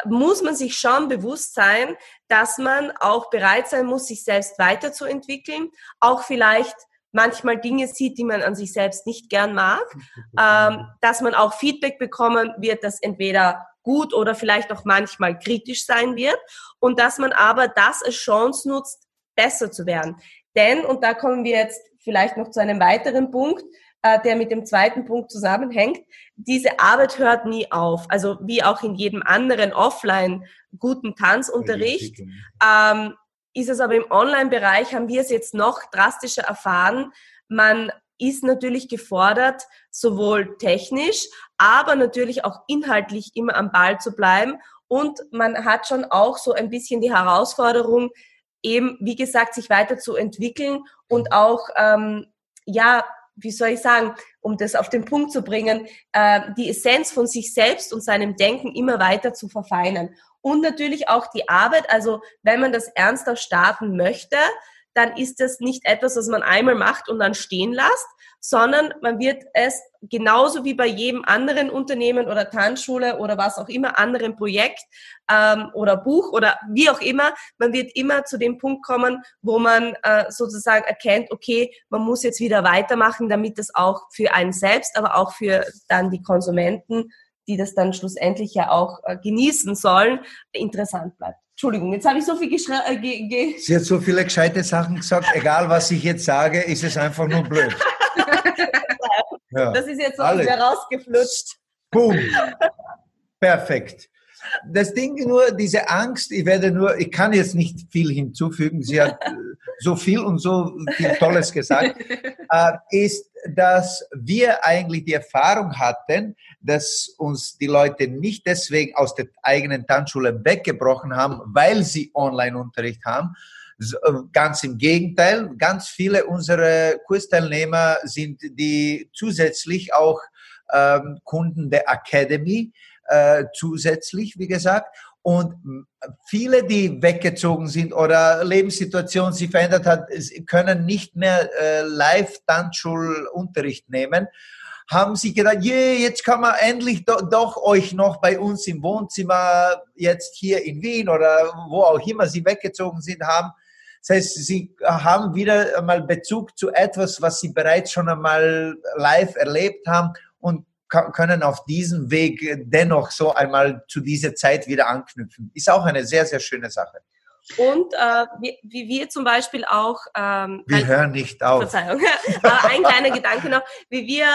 muss man sich schon bewusst sein, dass man auch bereit sein muss, sich selbst weiterzuentwickeln, auch vielleicht manchmal Dinge sieht, die man an sich selbst nicht gern mag, [laughs] ähm, dass man auch Feedback bekommen wird, das entweder gut oder vielleicht auch manchmal kritisch sein wird und dass man aber das als Chance nutzt, besser zu werden. Denn, und da kommen wir jetzt vielleicht noch zu einem weiteren Punkt, äh, der mit dem zweiten Punkt zusammenhängt. Diese Arbeit hört nie auf. Also wie auch in jedem anderen offline guten Tanzunterricht. Ähm, ist es aber im Online-Bereich, haben wir es jetzt noch drastischer erfahren. Man ist natürlich gefordert, sowohl technisch, aber natürlich auch inhaltlich immer am Ball zu bleiben. Und man hat schon auch so ein bisschen die Herausforderung, eben, wie gesagt, sich weiterzuentwickeln und auch, ähm, ja, wie soll ich sagen, um das auf den Punkt zu bringen, äh, die Essenz von sich selbst und seinem Denken immer weiter zu verfeinern. Und natürlich auch die Arbeit, also wenn man das ernster starten möchte, dann ist das nicht etwas, was man einmal macht und dann stehen lässt, sondern man wird es genauso wie bei jedem anderen Unternehmen oder Tanzschule oder was auch immer, anderen Projekt ähm, oder Buch oder wie auch immer, man wird immer zu dem Punkt kommen, wo man äh, sozusagen erkennt, okay, man muss jetzt wieder weitermachen, damit das auch für einen selbst, aber auch für dann die Konsumenten, die das dann schlussendlich ja auch äh, genießen sollen, interessant bleibt. Entschuldigung, jetzt habe ich so viel geschrei. Äh, ge ge Sie hat so viele gescheite Sachen gesagt. Egal, was ich jetzt sage, ist es einfach nur blöd. [laughs] ja. Das ist jetzt so wieder rausgeflutscht. Boom. Perfekt. Das Ding nur, diese Angst, ich werde nur, ich kann jetzt nicht viel hinzufügen, sie hat so viel und so viel Tolles gesagt, [laughs] äh, ist, dass wir eigentlich die Erfahrung hatten, dass uns die Leute nicht deswegen aus der eigenen Tanzschule weggebrochen haben, weil sie Online-Unterricht haben, äh, Ganz im Gegenteil, ganz viele unserer Kursteilnehmer sind die zusätzlich auch ähm, Kunden der Academy, äh, zusätzlich, wie gesagt. Und viele, die weggezogen sind oder Lebenssituation sich verändert hat, können nicht mehr äh, Live-Tanzschulunterricht nehmen, haben sich gedacht, yeah, jetzt kann man endlich do, doch euch noch bei uns im Wohnzimmer, jetzt hier in Wien oder wo auch immer sie weggezogen sind, haben. Das heißt, sie haben wieder einmal Bezug zu etwas, was sie bereits schon einmal live erlebt haben und können auf diesem Weg dennoch so einmal zu dieser Zeit wieder anknüpfen. Ist auch eine sehr, sehr schöne Sache. Und äh, wie, wie wir zum Beispiel auch... Ähm, wir ein, hören nicht auf. Verzeihung. [laughs] ein kleiner Gedanke noch. Wie wir,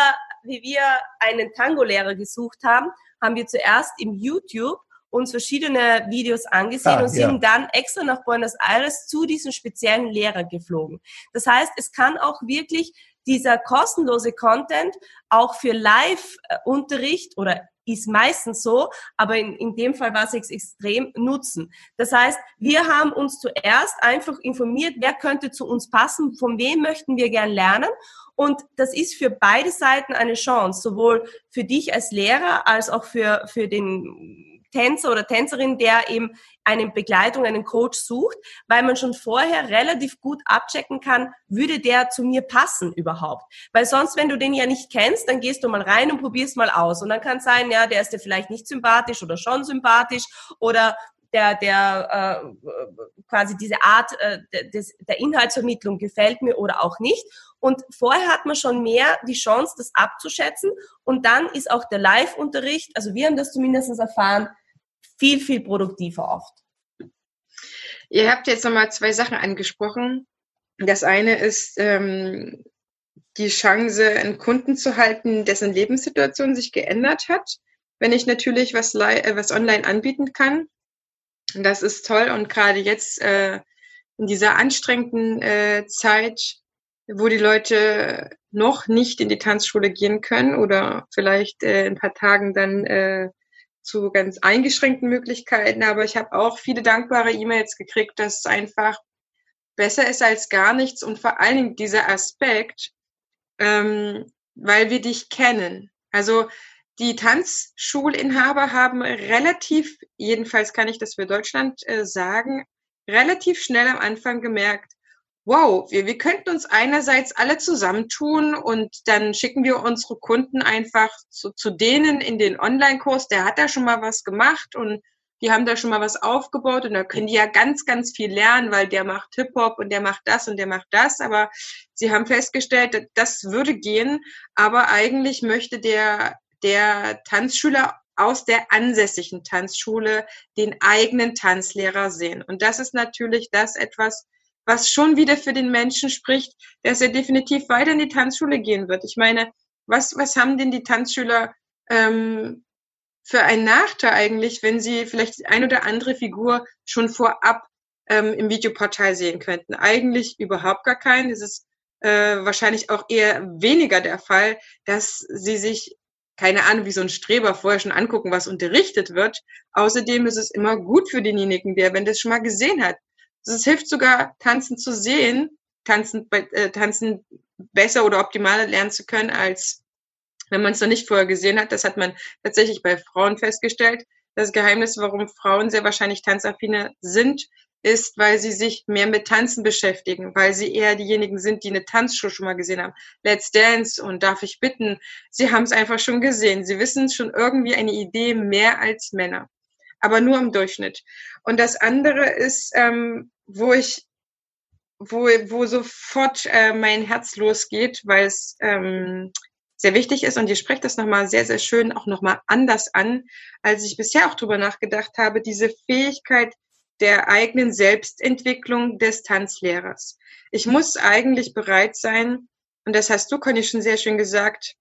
wie wir einen Tango-Lehrer gesucht haben, haben wir zuerst im YouTube uns verschiedene Videos angesehen ah, und sind ja. dann extra nach Buenos Aires zu diesem speziellen Lehrer geflogen. Das heißt, es kann auch wirklich dieser kostenlose Content auch für Live-Unterricht oder ist meistens so, aber in, in dem Fall war es extrem nutzen. Das heißt, wir haben uns zuerst einfach informiert, wer könnte zu uns passen, von wem möchten wir gern lernen. Und das ist für beide Seiten eine Chance, sowohl für dich als Lehrer als auch für, für den Tänzer oder Tänzerin, der eben eine Begleitung, einen Coach sucht, weil man schon vorher relativ gut abchecken kann, würde der zu mir passen überhaupt? Weil sonst, wenn du den ja nicht kennst, dann gehst du mal rein und probierst mal aus. Und dann kann es sein, ja, der ist dir vielleicht nicht sympathisch oder schon sympathisch oder der, der äh, quasi diese Art äh, des, der Inhaltsvermittlung gefällt mir oder auch nicht. Und vorher hat man schon mehr die Chance, das abzuschätzen. Und dann ist auch der Live-Unterricht, also wir haben das zumindest erfahren, viel, viel produktiver oft. Ihr habt jetzt nochmal zwei Sachen angesprochen. Das eine ist ähm, die Chance, einen Kunden zu halten, dessen Lebenssituation sich geändert hat. Wenn ich natürlich was, äh, was online anbieten kann. Das ist toll. Und gerade jetzt äh, in dieser anstrengenden äh, Zeit, wo die Leute noch nicht in die Tanzschule gehen können oder vielleicht äh, in ein paar Tagen dann äh, zu ganz eingeschränkten Möglichkeiten, aber ich habe auch viele dankbare E-Mails gekriegt, dass es einfach besser ist als gar nichts und vor allen Dingen dieser Aspekt, ähm, weil wir dich kennen. Also die Tanzschulinhaber haben relativ, jedenfalls kann ich das für Deutschland äh, sagen, relativ schnell am Anfang gemerkt, wow, wir, wir könnten uns einerseits alle zusammentun und dann schicken wir unsere Kunden einfach zu, zu denen in den Online-Kurs, der hat da schon mal was gemacht und die haben da schon mal was aufgebaut und da können die ja ganz, ganz viel lernen, weil der macht Hip-Hop und der macht das und der macht das. Aber sie haben festgestellt, das würde gehen, aber eigentlich möchte der, der Tanzschüler aus der ansässigen Tanzschule den eigenen Tanzlehrer sehen. Und das ist natürlich das etwas, was schon wieder für den Menschen spricht, dass er definitiv weiter in die Tanzschule gehen wird. Ich meine, was, was haben denn die Tanzschüler ähm, für einen Nachteil eigentlich, wenn sie vielleicht ein oder andere Figur schon vorab ähm, im Videoportal sehen könnten? Eigentlich überhaupt gar keinen. Das ist äh, wahrscheinlich auch eher weniger der Fall, dass sie sich keine Ahnung, wie so ein Streber vorher schon angucken, was unterrichtet wird. Außerdem ist es immer gut für denjenigen, der, wenn das schon mal gesehen hat. Es hilft sogar, tanzen zu sehen, tanzen, äh, tanzen besser oder optimaler lernen zu können, als wenn man es noch nicht vorher gesehen hat. Das hat man tatsächlich bei Frauen festgestellt. Das Geheimnis, warum Frauen sehr wahrscheinlich tanzaffiner sind, ist, weil sie sich mehr mit Tanzen beschäftigen, weil sie eher diejenigen sind, die eine Tanzshow schon mal gesehen haben. Let's Dance und darf ich bitten, sie haben es einfach schon gesehen. Sie wissen schon irgendwie eine Idee mehr als Männer, aber nur im Durchschnitt. Und das andere ist, ähm, wo ich, wo, wo sofort äh, mein Herz losgeht, weil es ähm, sehr wichtig ist und ihr sprecht das nochmal sehr, sehr schön auch nochmal anders an, als ich bisher auch drüber nachgedacht habe, diese Fähigkeit, der eigenen Selbstentwicklung des Tanzlehrers. Ich muss eigentlich bereit sein, und das hast du, Conny, schon sehr schön gesagt,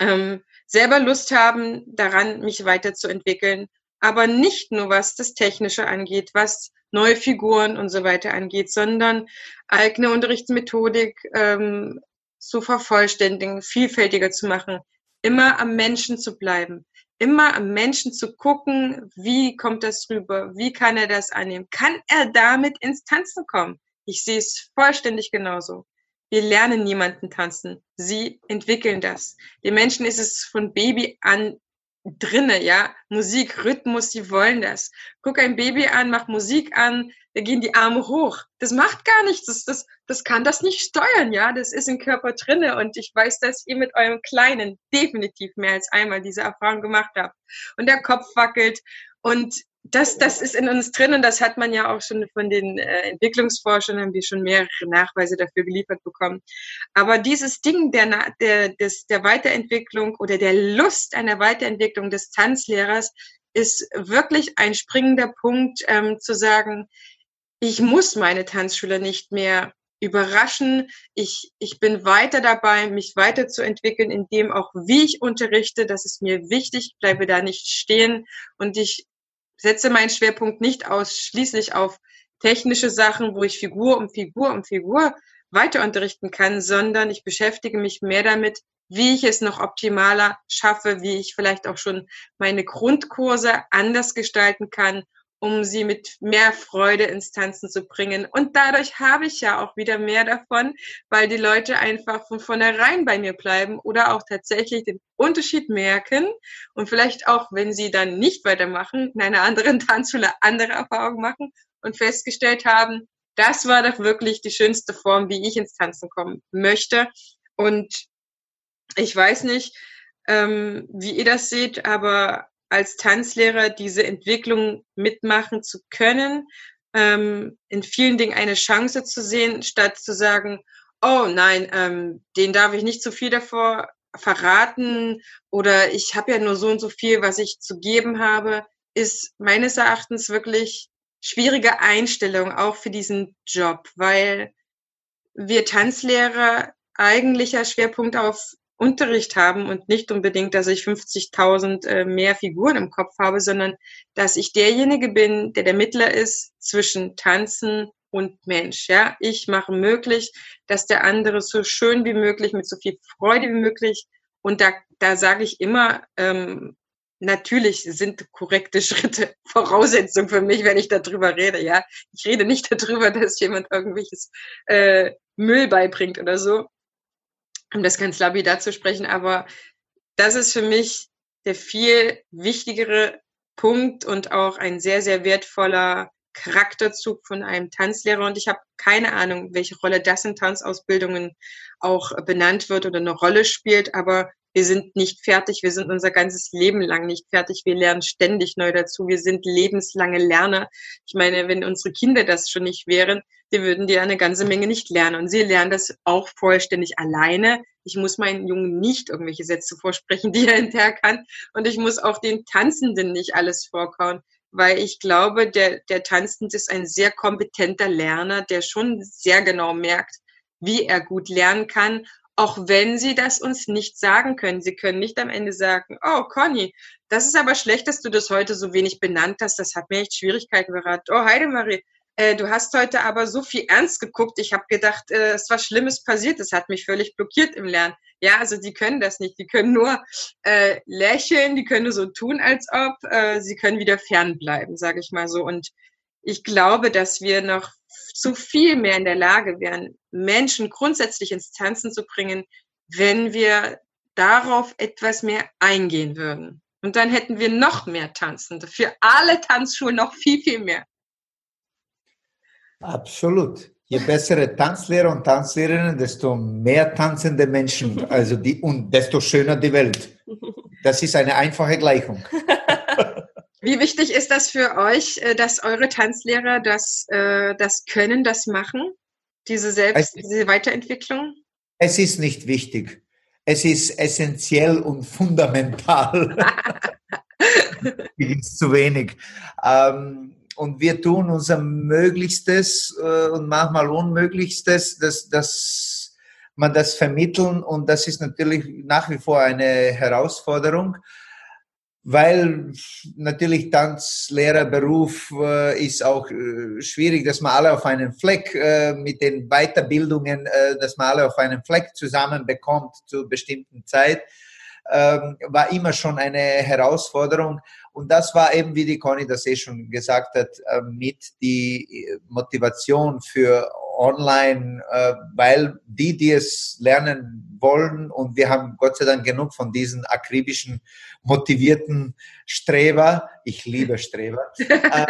ähm, selber Lust haben, daran mich weiterzuentwickeln, aber nicht nur was das Technische angeht, was neue Figuren und so weiter angeht, sondern eigene Unterrichtsmethodik ähm, zu vervollständigen, vielfältiger zu machen, immer am Menschen zu bleiben, immer am Menschen zu gucken, wie kommt das rüber, wie kann er das annehmen, kann er damit ins Tanzen kommen. Ich sehe es vollständig genauso. Wir lernen niemanden tanzen. Sie entwickeln das. Den Menschen ist es von Baby an drinne, ja. Musik, Rhythmus, die wollen das. Guck ein Baby an, mach Musik an, da gehen die Arme hoch. Das macht gar nichts. Das, das, das kann das nicht steuern, ja. Das ist im Körper drinne und ich weiß, dass ihr mit eurem Kleinen definitiv mehr als einmal diese Erfahrung gemacht habt. Und der Kopf wackelt und das, das ist in uns drin und das hat man ja auch schon von den äh, Entwicklungsforschern, haben wir schon mehrere Nachweise dafür geliefert bekommen. Aber dieses Ding der, der, des, der Weiterentwicklung oder der Lust einer Weiterentwicklung des Tanzlehrers ist wirklich ein springender Punkt ähm, zu sagen, ich muss meine Tanzschüler nicht mehr überraschen. Ich, ich bin weiter dabei, mich weiterzuentwickeln, in dem auch, wie ich unterrichte, das ist mir wichtig, ich bleibe da nicht stehen und ich setze meinen Schwerpunkt nicht ausschließlich auf technische Sachen, wo ich Figur um Figur um Figur weiter unterrichten kann, sondern ich beschäftige mich mehr damit, wie ich es noch optimaler schaffe, wie ich vielleicht auch schon meine Grundkurse anders gestalten kann, um sie mit mehr Freude ins Tanzen zu bringen. Und dadurch habe ich ja auch wieder mehr davon, weil die Leute einfach von vornherein bei mir bleiben oder auch tatsächlich den Unterschied merken und vielleicht auch, wenn sie dann nicht weitermachen, in einer anderen [laughs] Tanzschule andere Erfahrungen machen und festgestellt haben, das war doch wirklich die schönste Form, wie ich ins Tanzen kommen möchte. Und ich weiß nicht, ähm, wie ihr das seht, aber als Tanzlehrer diese Entwicklung mitmachen zu können, ähm, in vielen Dingen eine Chance zu sehen, statt zu sagen, oh nein, ähm, den darf ich nicht zu viel davor verraten oder ich habe ja nur so und so viel, was ich zu geben habe, ist meines Erachtens wirklich schwierige Einstellung auch für diesen Job, weil wir Tanzlehrer eigentlicher Schwerpunkt auf Unterricht haben und nicht unbedingt, dass ich 50.000 äh, mehr Figuren im Kopf habe, sondern dass ich derjenige bin, der der Mittler ist zwischen Tanzen und Mensch. Ja, ich mache möglich, dass der andere so schön wie möglich, mit so viel Freude wie möglich und da, da sage ich immer, ähm, natürlich sind korrekte [laughs] Schritte Voraussetzung für mich, wenn ich darüber rede. Ja, ich rede nicht darüber, dass jemand irgendwelches äh, Müll beibringt oder so, um das ganz lapidar zu sprechen, aber das ist für mich der viel wichtigere Punkt und auch ein sehr, sehr wertvoller Charakterzug von einem Tanzlehrer. Und ich habe keine Ahnung, welche Rolle das in Tanzausbildungen auch benannt wird oder eine Rolle spielt. Aber wir sind nicht fertig, wir sind unser ganzes Leben lang nicht fertig, wir lernen ständig neu dazu, wir sind lebenslange Lerner. Ich meine, wenn unsere Kinder das schon nicht wären, die würden die eine ganze Menge nicht lernen. Und sie lernen das auch vollständig alleine. Ich muss meinen Jungen nicht irgendwelche Sätze vorsprechen, [laughs] die er hinterher kann. Und ich muss auch den Tanzenden nicht alles vorkauen, weil ich glaube, der, der Tanzende ist ein sehr kompetenter Lerner, der schon sehr genau merkt, wie er gut lernen kann auch wenn sie das uns nicht sagen können. Sie können nicht am Ende sagen, oh Conny, das ist aber schlecht, dass du das heute so wenig benannt hast. Das hat mir echt Schwierigkeiten beraten. Oh Heidemarie, äh, du hast heute aber so viel ernst geguckt. Ich habe gedacht, äh, es war Schlimmes passiert. Das hat mich völlig blockiert im Lernen. Ja, also die können das nicht. Die können nur äh, lächeln, die können nur so tun, als ob. Äh, sie können wieder fernbleiben, sage ich mal so. Und ich glaube, dass wir noch zu viel mehr in der Lage wären, Menschen grundsätzlich ins Tanzen zu bringen, wenn wir darauf etwas mehr eingehen würden. Und dann hätten wir noch mehr Tanzende, für alle Tanzschulen noch viel, viel mehr. Absolut. Je bessere Tanzlehrer und Tanzlehrerinnen, desto mehr tanzende Menschen, also die, und desto schöner die Welt. [laughs] Das ist eine einfache Gleichung. [laughs] Wie wichtig ist das für euch, äh, dass eure Tanzlehrer das, äh, das können, das machen? Diese Selbst, diese Weiterentwicklung? Es ist nicht wichtig. Es ist essentiell und fundamental. [laughs] es ist zu wenig. Ähm, und wir tun unser Möglichstes äh, und manchmal Unmöglichstes, dass, dass man das vermitteln. Und das ist natürlich nach wie vor eine Herausforderung weil natürlich Tanzlehrerberuf äh, ist auch äh, schwierig, dass man alle auf einen Fleck äh, mit den Weiterbildungen, äh, dass man alle auf einen Fleck zusammenbekommt zu bestimmten Zeit, ähm, war immer schon eine Herausforderung. Und das war eben, wie die Conny das eh schon gesagt hat, äh, mit die Motivation für online, äh, weil die, die es lernen wollen, und wir haben Gott sei Dank genug von diesen akribischen, motivierten Streber, ich liebe Streber, [laughs] äh,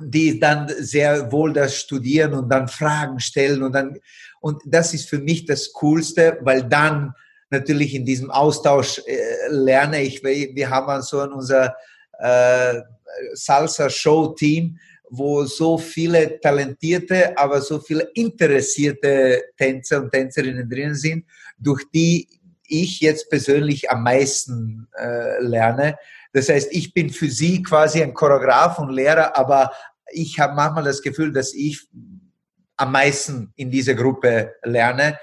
die dann sehr wohl das studieren und dann Fragen stellen und dann, und das ist für mich das Coolste, weil dann natürlich in diesem Austausch äh, lerne ich, wir haben so in unser äh, Salsa-Show-Team, wo so viele talentierte, aber so viele interessierte Tänzer und Tänzerinnen drin sind, durch die ich jetzt persönlich am meisten äh, lerne. Das heißt, ich bin für sie quasi ein Choreograf und Lehrer, aber ich habe manchmal das Gefühl, dass ich am meisten in dieser Gruppe lerne,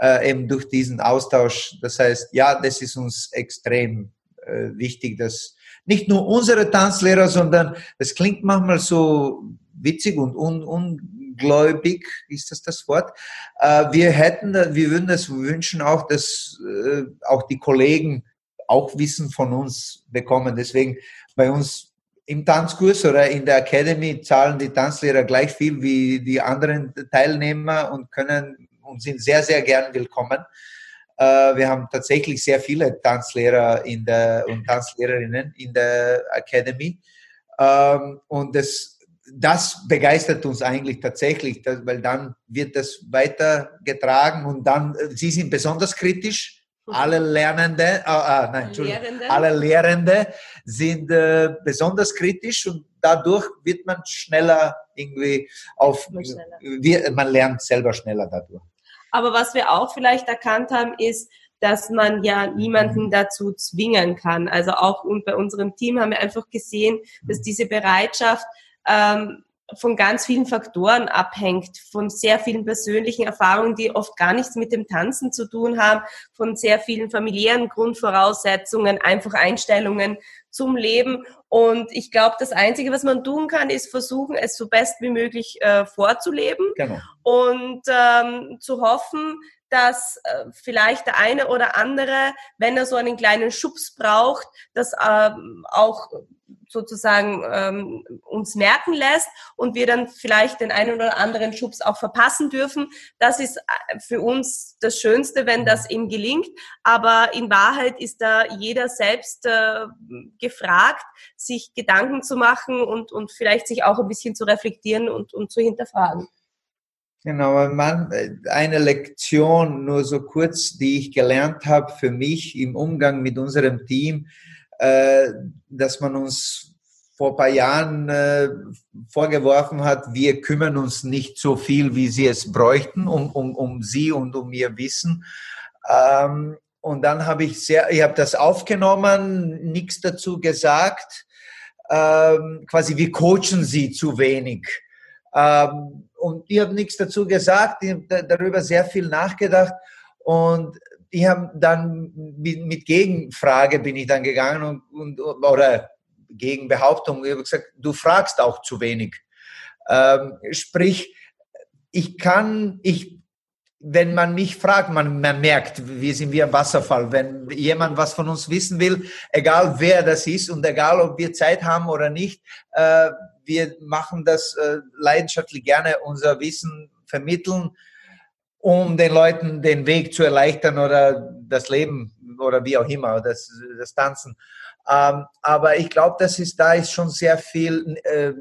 äh, eben durch diesen Austausch. Das heißt, ja, das ist uns extrem äh, wichtig, dass nicht nur unsere Tanzlehrer, sondern es klingt manchmal so witzig und un, ungläubig, ist das das Wort. Äh, wir hätten, wir würden es wünschen auch, dass äh, auch die Kollegen auch Wissen von uns bekommen. Deswegen bei uns im Tanzkurs oder in der Academy zahlen die Tanzlehrer gleich viel wie die anderen Teilnehmer und können und sind sehr, sehr gern willkommen. Äh, wir haben tatsächlich sehr viele Tanzlehrer in der, und Tanzlehrerinnen in der Academy. Ähm, und das, das begeistert uns eigentlich tatsächlich, weil dann wird das weitergetragen und dann, äh, sie sind besonders kritisch. Alle Lernende, ah, ah, nein, Lehrende. alle Lehrende sind äh, besonders kritisch und dadurch wird man schneller irgendwie auf, schneller. man lernt selber schneller dadurch. Aber was wir auch vielleicht erkannt haben, ist, dass man ja niemanden dazu zwingen kann. Also auch bei unserem Team haben wir einfach gesehen, dass diese Bereitschaft ähm, von ganz vielen Faktoren abhängt, von sehr vielen persönlichen Erfahrungen, die oft gar nichts mit dem Tanzen zu tun haben, von sehr vielen familiären Grundvoraussetzungen, einfach Einstellungen zum Leben. Und ich glaube, das Einzige, was man tun kann, ist versuchen, es so best wie möglich äh, vorzuleben genau. und ähm, zu hoffen, dass äh, vielleicht der eine oder andere, wenn er so einen kleinen Schubs braucht, das ähm, auch sozusagen ähm, uns merken lässt und wir dann vielleicht den einen oder anderen Schubs auch verpassen dürfen. Das ist äh, für uns das Schönste, wenn das ihm gelingt. Aber in Wahrheit ist da jeder selbst äh, gefragt, sich Gedanken zu machen und, und vielleicht sich auch ein bisschen zu reflektieren und, und zu hinterfragen. Genau, man, eine Lektion, nur so kurz, die ich gelernt habe für mich im Umgang mit unserem Team, äh, dass man uns vor ein paar Jahren äh, vorgeworfen hat, wir kümmern uns nicht so viel, wie sie es bräuchten, um, um, um sie und um ihr Wissen. Ähm, und dann habe ich sehr, ich habe das aufgenommen, nichts dazu gesagt. Ähm, quasi, wir coachen sie zu wenig. Ähm, und ich habe nichts dazu gesagt, ich habe darüber sehr viel nachgedacht und ich habe dann mit, Gegenfrage bin ich dann gegangen und, und oder Gegenbehauptung, ich habe gesagt, du fragst auch zu wenig. Ähm, sprich, ich kann, ich, wenn man mich fragt, man, man merkt, wir sind wie ein Wasserfall. Wenn jemand was von uns wissen will, egal wer das ist und egal ob wir Zeit haben oder nicht, äh, wir machen das äh, leidenschaftlich gerne, unser Wissen vermitteln, um den Leuten den Weg zu erleichtern oder das Leben oder wie auch immer, das, das Tanzen. Ähm, aber ich glaube, das ist, da ist schon sehr viel äh,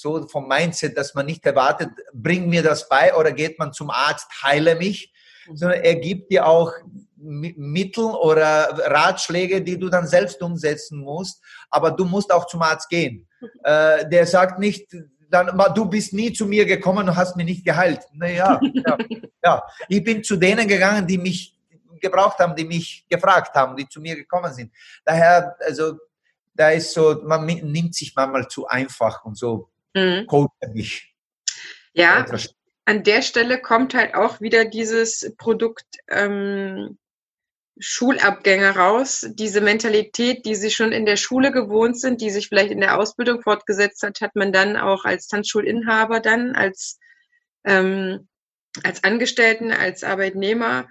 so vom Mindset, dass man nicht erwartet, bring mir das bei oder geht man zum Arzt, heile mich, mhm. sondern er gibt dir auch Mittel oder Ratschläge, die du dann selbst umsetzen musst, aber du musst auch zum Arzt gehen. Äh, der sagt nicht, dann, du bist nie zu mir gekommen und hast mich nicht geheilt. Naja, ja, [laughs] ja. Ich bin zu denen gegangen, die mich gebraucht haben, die mich gefragt haben, die zu mir gekommen sind. Daher, also, da ist so, man nimmt sich manchmal zu einfach und so mhm. coacht mich. Ja, an der Stelle kommt halt auch wieder dieses Produkt ähm, Schulabgänger raus. Diese Mentalität, die sie schon in der Schule gewohnt sind, die sich vielleicht in der Ausbildung fortgesetzt hat, hat man dann auch als Tanzschulinhaber dann, als, ähm, als Angestellten, als Arbeitnehmer.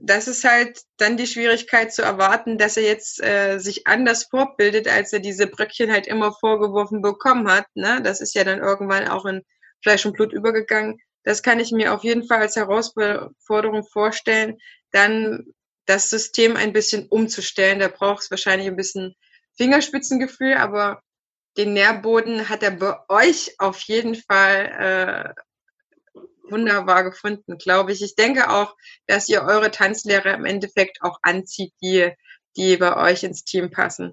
Das ist halt dann die Schwierigkeit zu erwarten, dass er jetzt äh, sich anders fortbildet, als er diese Bröckchen halt immer vorgeworfen bekommen hat. Ne? Das ist ja dann irgendwann auch in Fleisch und Blut übergegangen. Das kann ich mir auf jeden Fall als Herausforderung vorstellen, dann das System ein bisschen umzustellen. Da braucht es wahrscheinlich ein bisschen Fingerspitzengefühl, aber den Nährboden hat er bei euch auf jeden Fall äh, wunderbar gefunden, glaube ich. Ich denke auch, dass ihr eure Tanzlehrer im Endeffekt auch anzieht, die, die bei euch ins Team passen.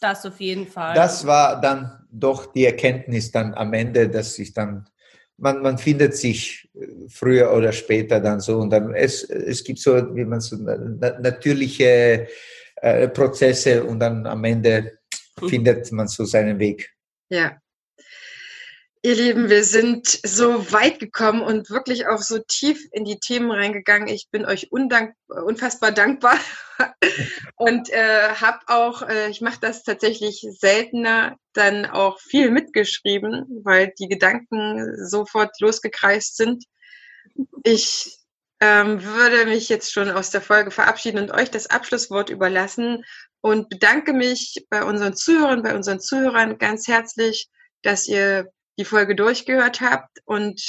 Das auf jeden Fall. Das war dann doch die Erkenntnis dann am Ende, dass ich dann man, man findet sich äh, früher oder später dann so und dann es, es gibt so, wie man so na, natürliche äh, Prozesse und dann am Ende mhm. findet man so seinen Weg. Ja. Ihr Lieben, wir sind so weit gekommen und wirklich auch so tief in die Themen reingegangen. Ich bin euch unfassbar dankbar [laughs] und äh, habe auch, äh, ich mache das tatsächlich seltener, dann auch viel mitgeschrieben, weil die Gedanken sofort losgekreist sind. Ich ähm, würde mich jetzt schon aus der Folge verabschieden und euch das Abschlusswort überlassen und bedanke mich bei unseren Zuhörern, bei unseren Zuhörern ganz herzlich, dass ihr die Folge durchgehört habt und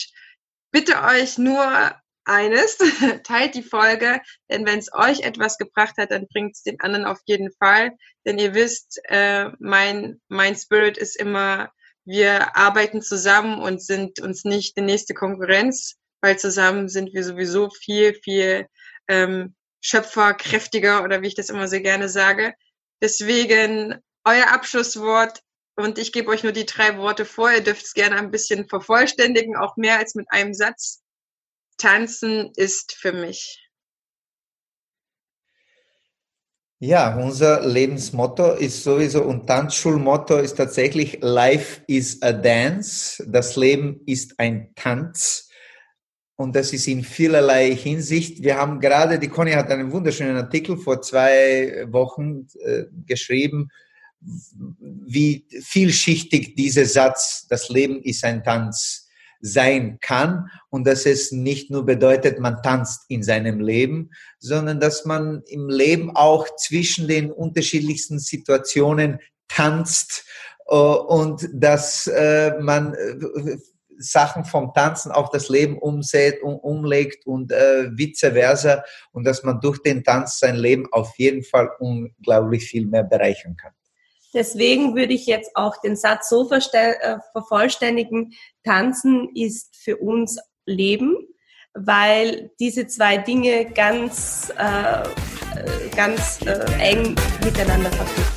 bitte euch nur eines, [laughs] teilt die Folge, denn wenn es euch etwas gebracht hat, dann bringt es den anderen auf jeden Fall. Denn ihr wisst, äh, mein, mein Spirit ist immer, wir arbeiten zusammen und sind uns nicht die nächste Konkurrenz, weil zusammen sind wir sowieso viel, viel ähm, schöpferkräftiger oder wie ich das immer sehr gerne sage. Deswegen euer Abschlusswort und ich gebe euch nur die drei Worte vor. Ihr dürft es gerne ein bisschen vervollständigen, auch mehr als mit einem Satz. Tanzen ist für mich. Ja, unser Lebensmotto ist sowieso und Tanzschulmotto ist tatsächlich Life is a Dance. Das Leben ist ein Tanz. Und das ist in vielerlei Hinsicht. Wir haben gerade, die Conny hat einen wunderschönen Artikel vor zwei Wochen äh, geschrieben wie vielschichtig dieser Satz, das Leben ist ein Tanz, sein kann und dass es nicht nur bedeutet, man tanzt in seinem Leben, sondern dass man im Leben auch zwischen den unterschiedlichsten Situationen tanzt äh, und dass äh, man äh, Sachen vom Tanzen auf das Leben umsät, um, umlegt und äh, vice versa und dass man durch den Tanz sein Leben auf jeden Fall unglaublich viel mehr bereichern kann. Deswegen würde ich jetzt auch den Satz so äh, vervollständigen, tanzen ist für uns Leben, weil diese zwei Dinge ganz, äh, ganz äh, eng miteinander verknüpft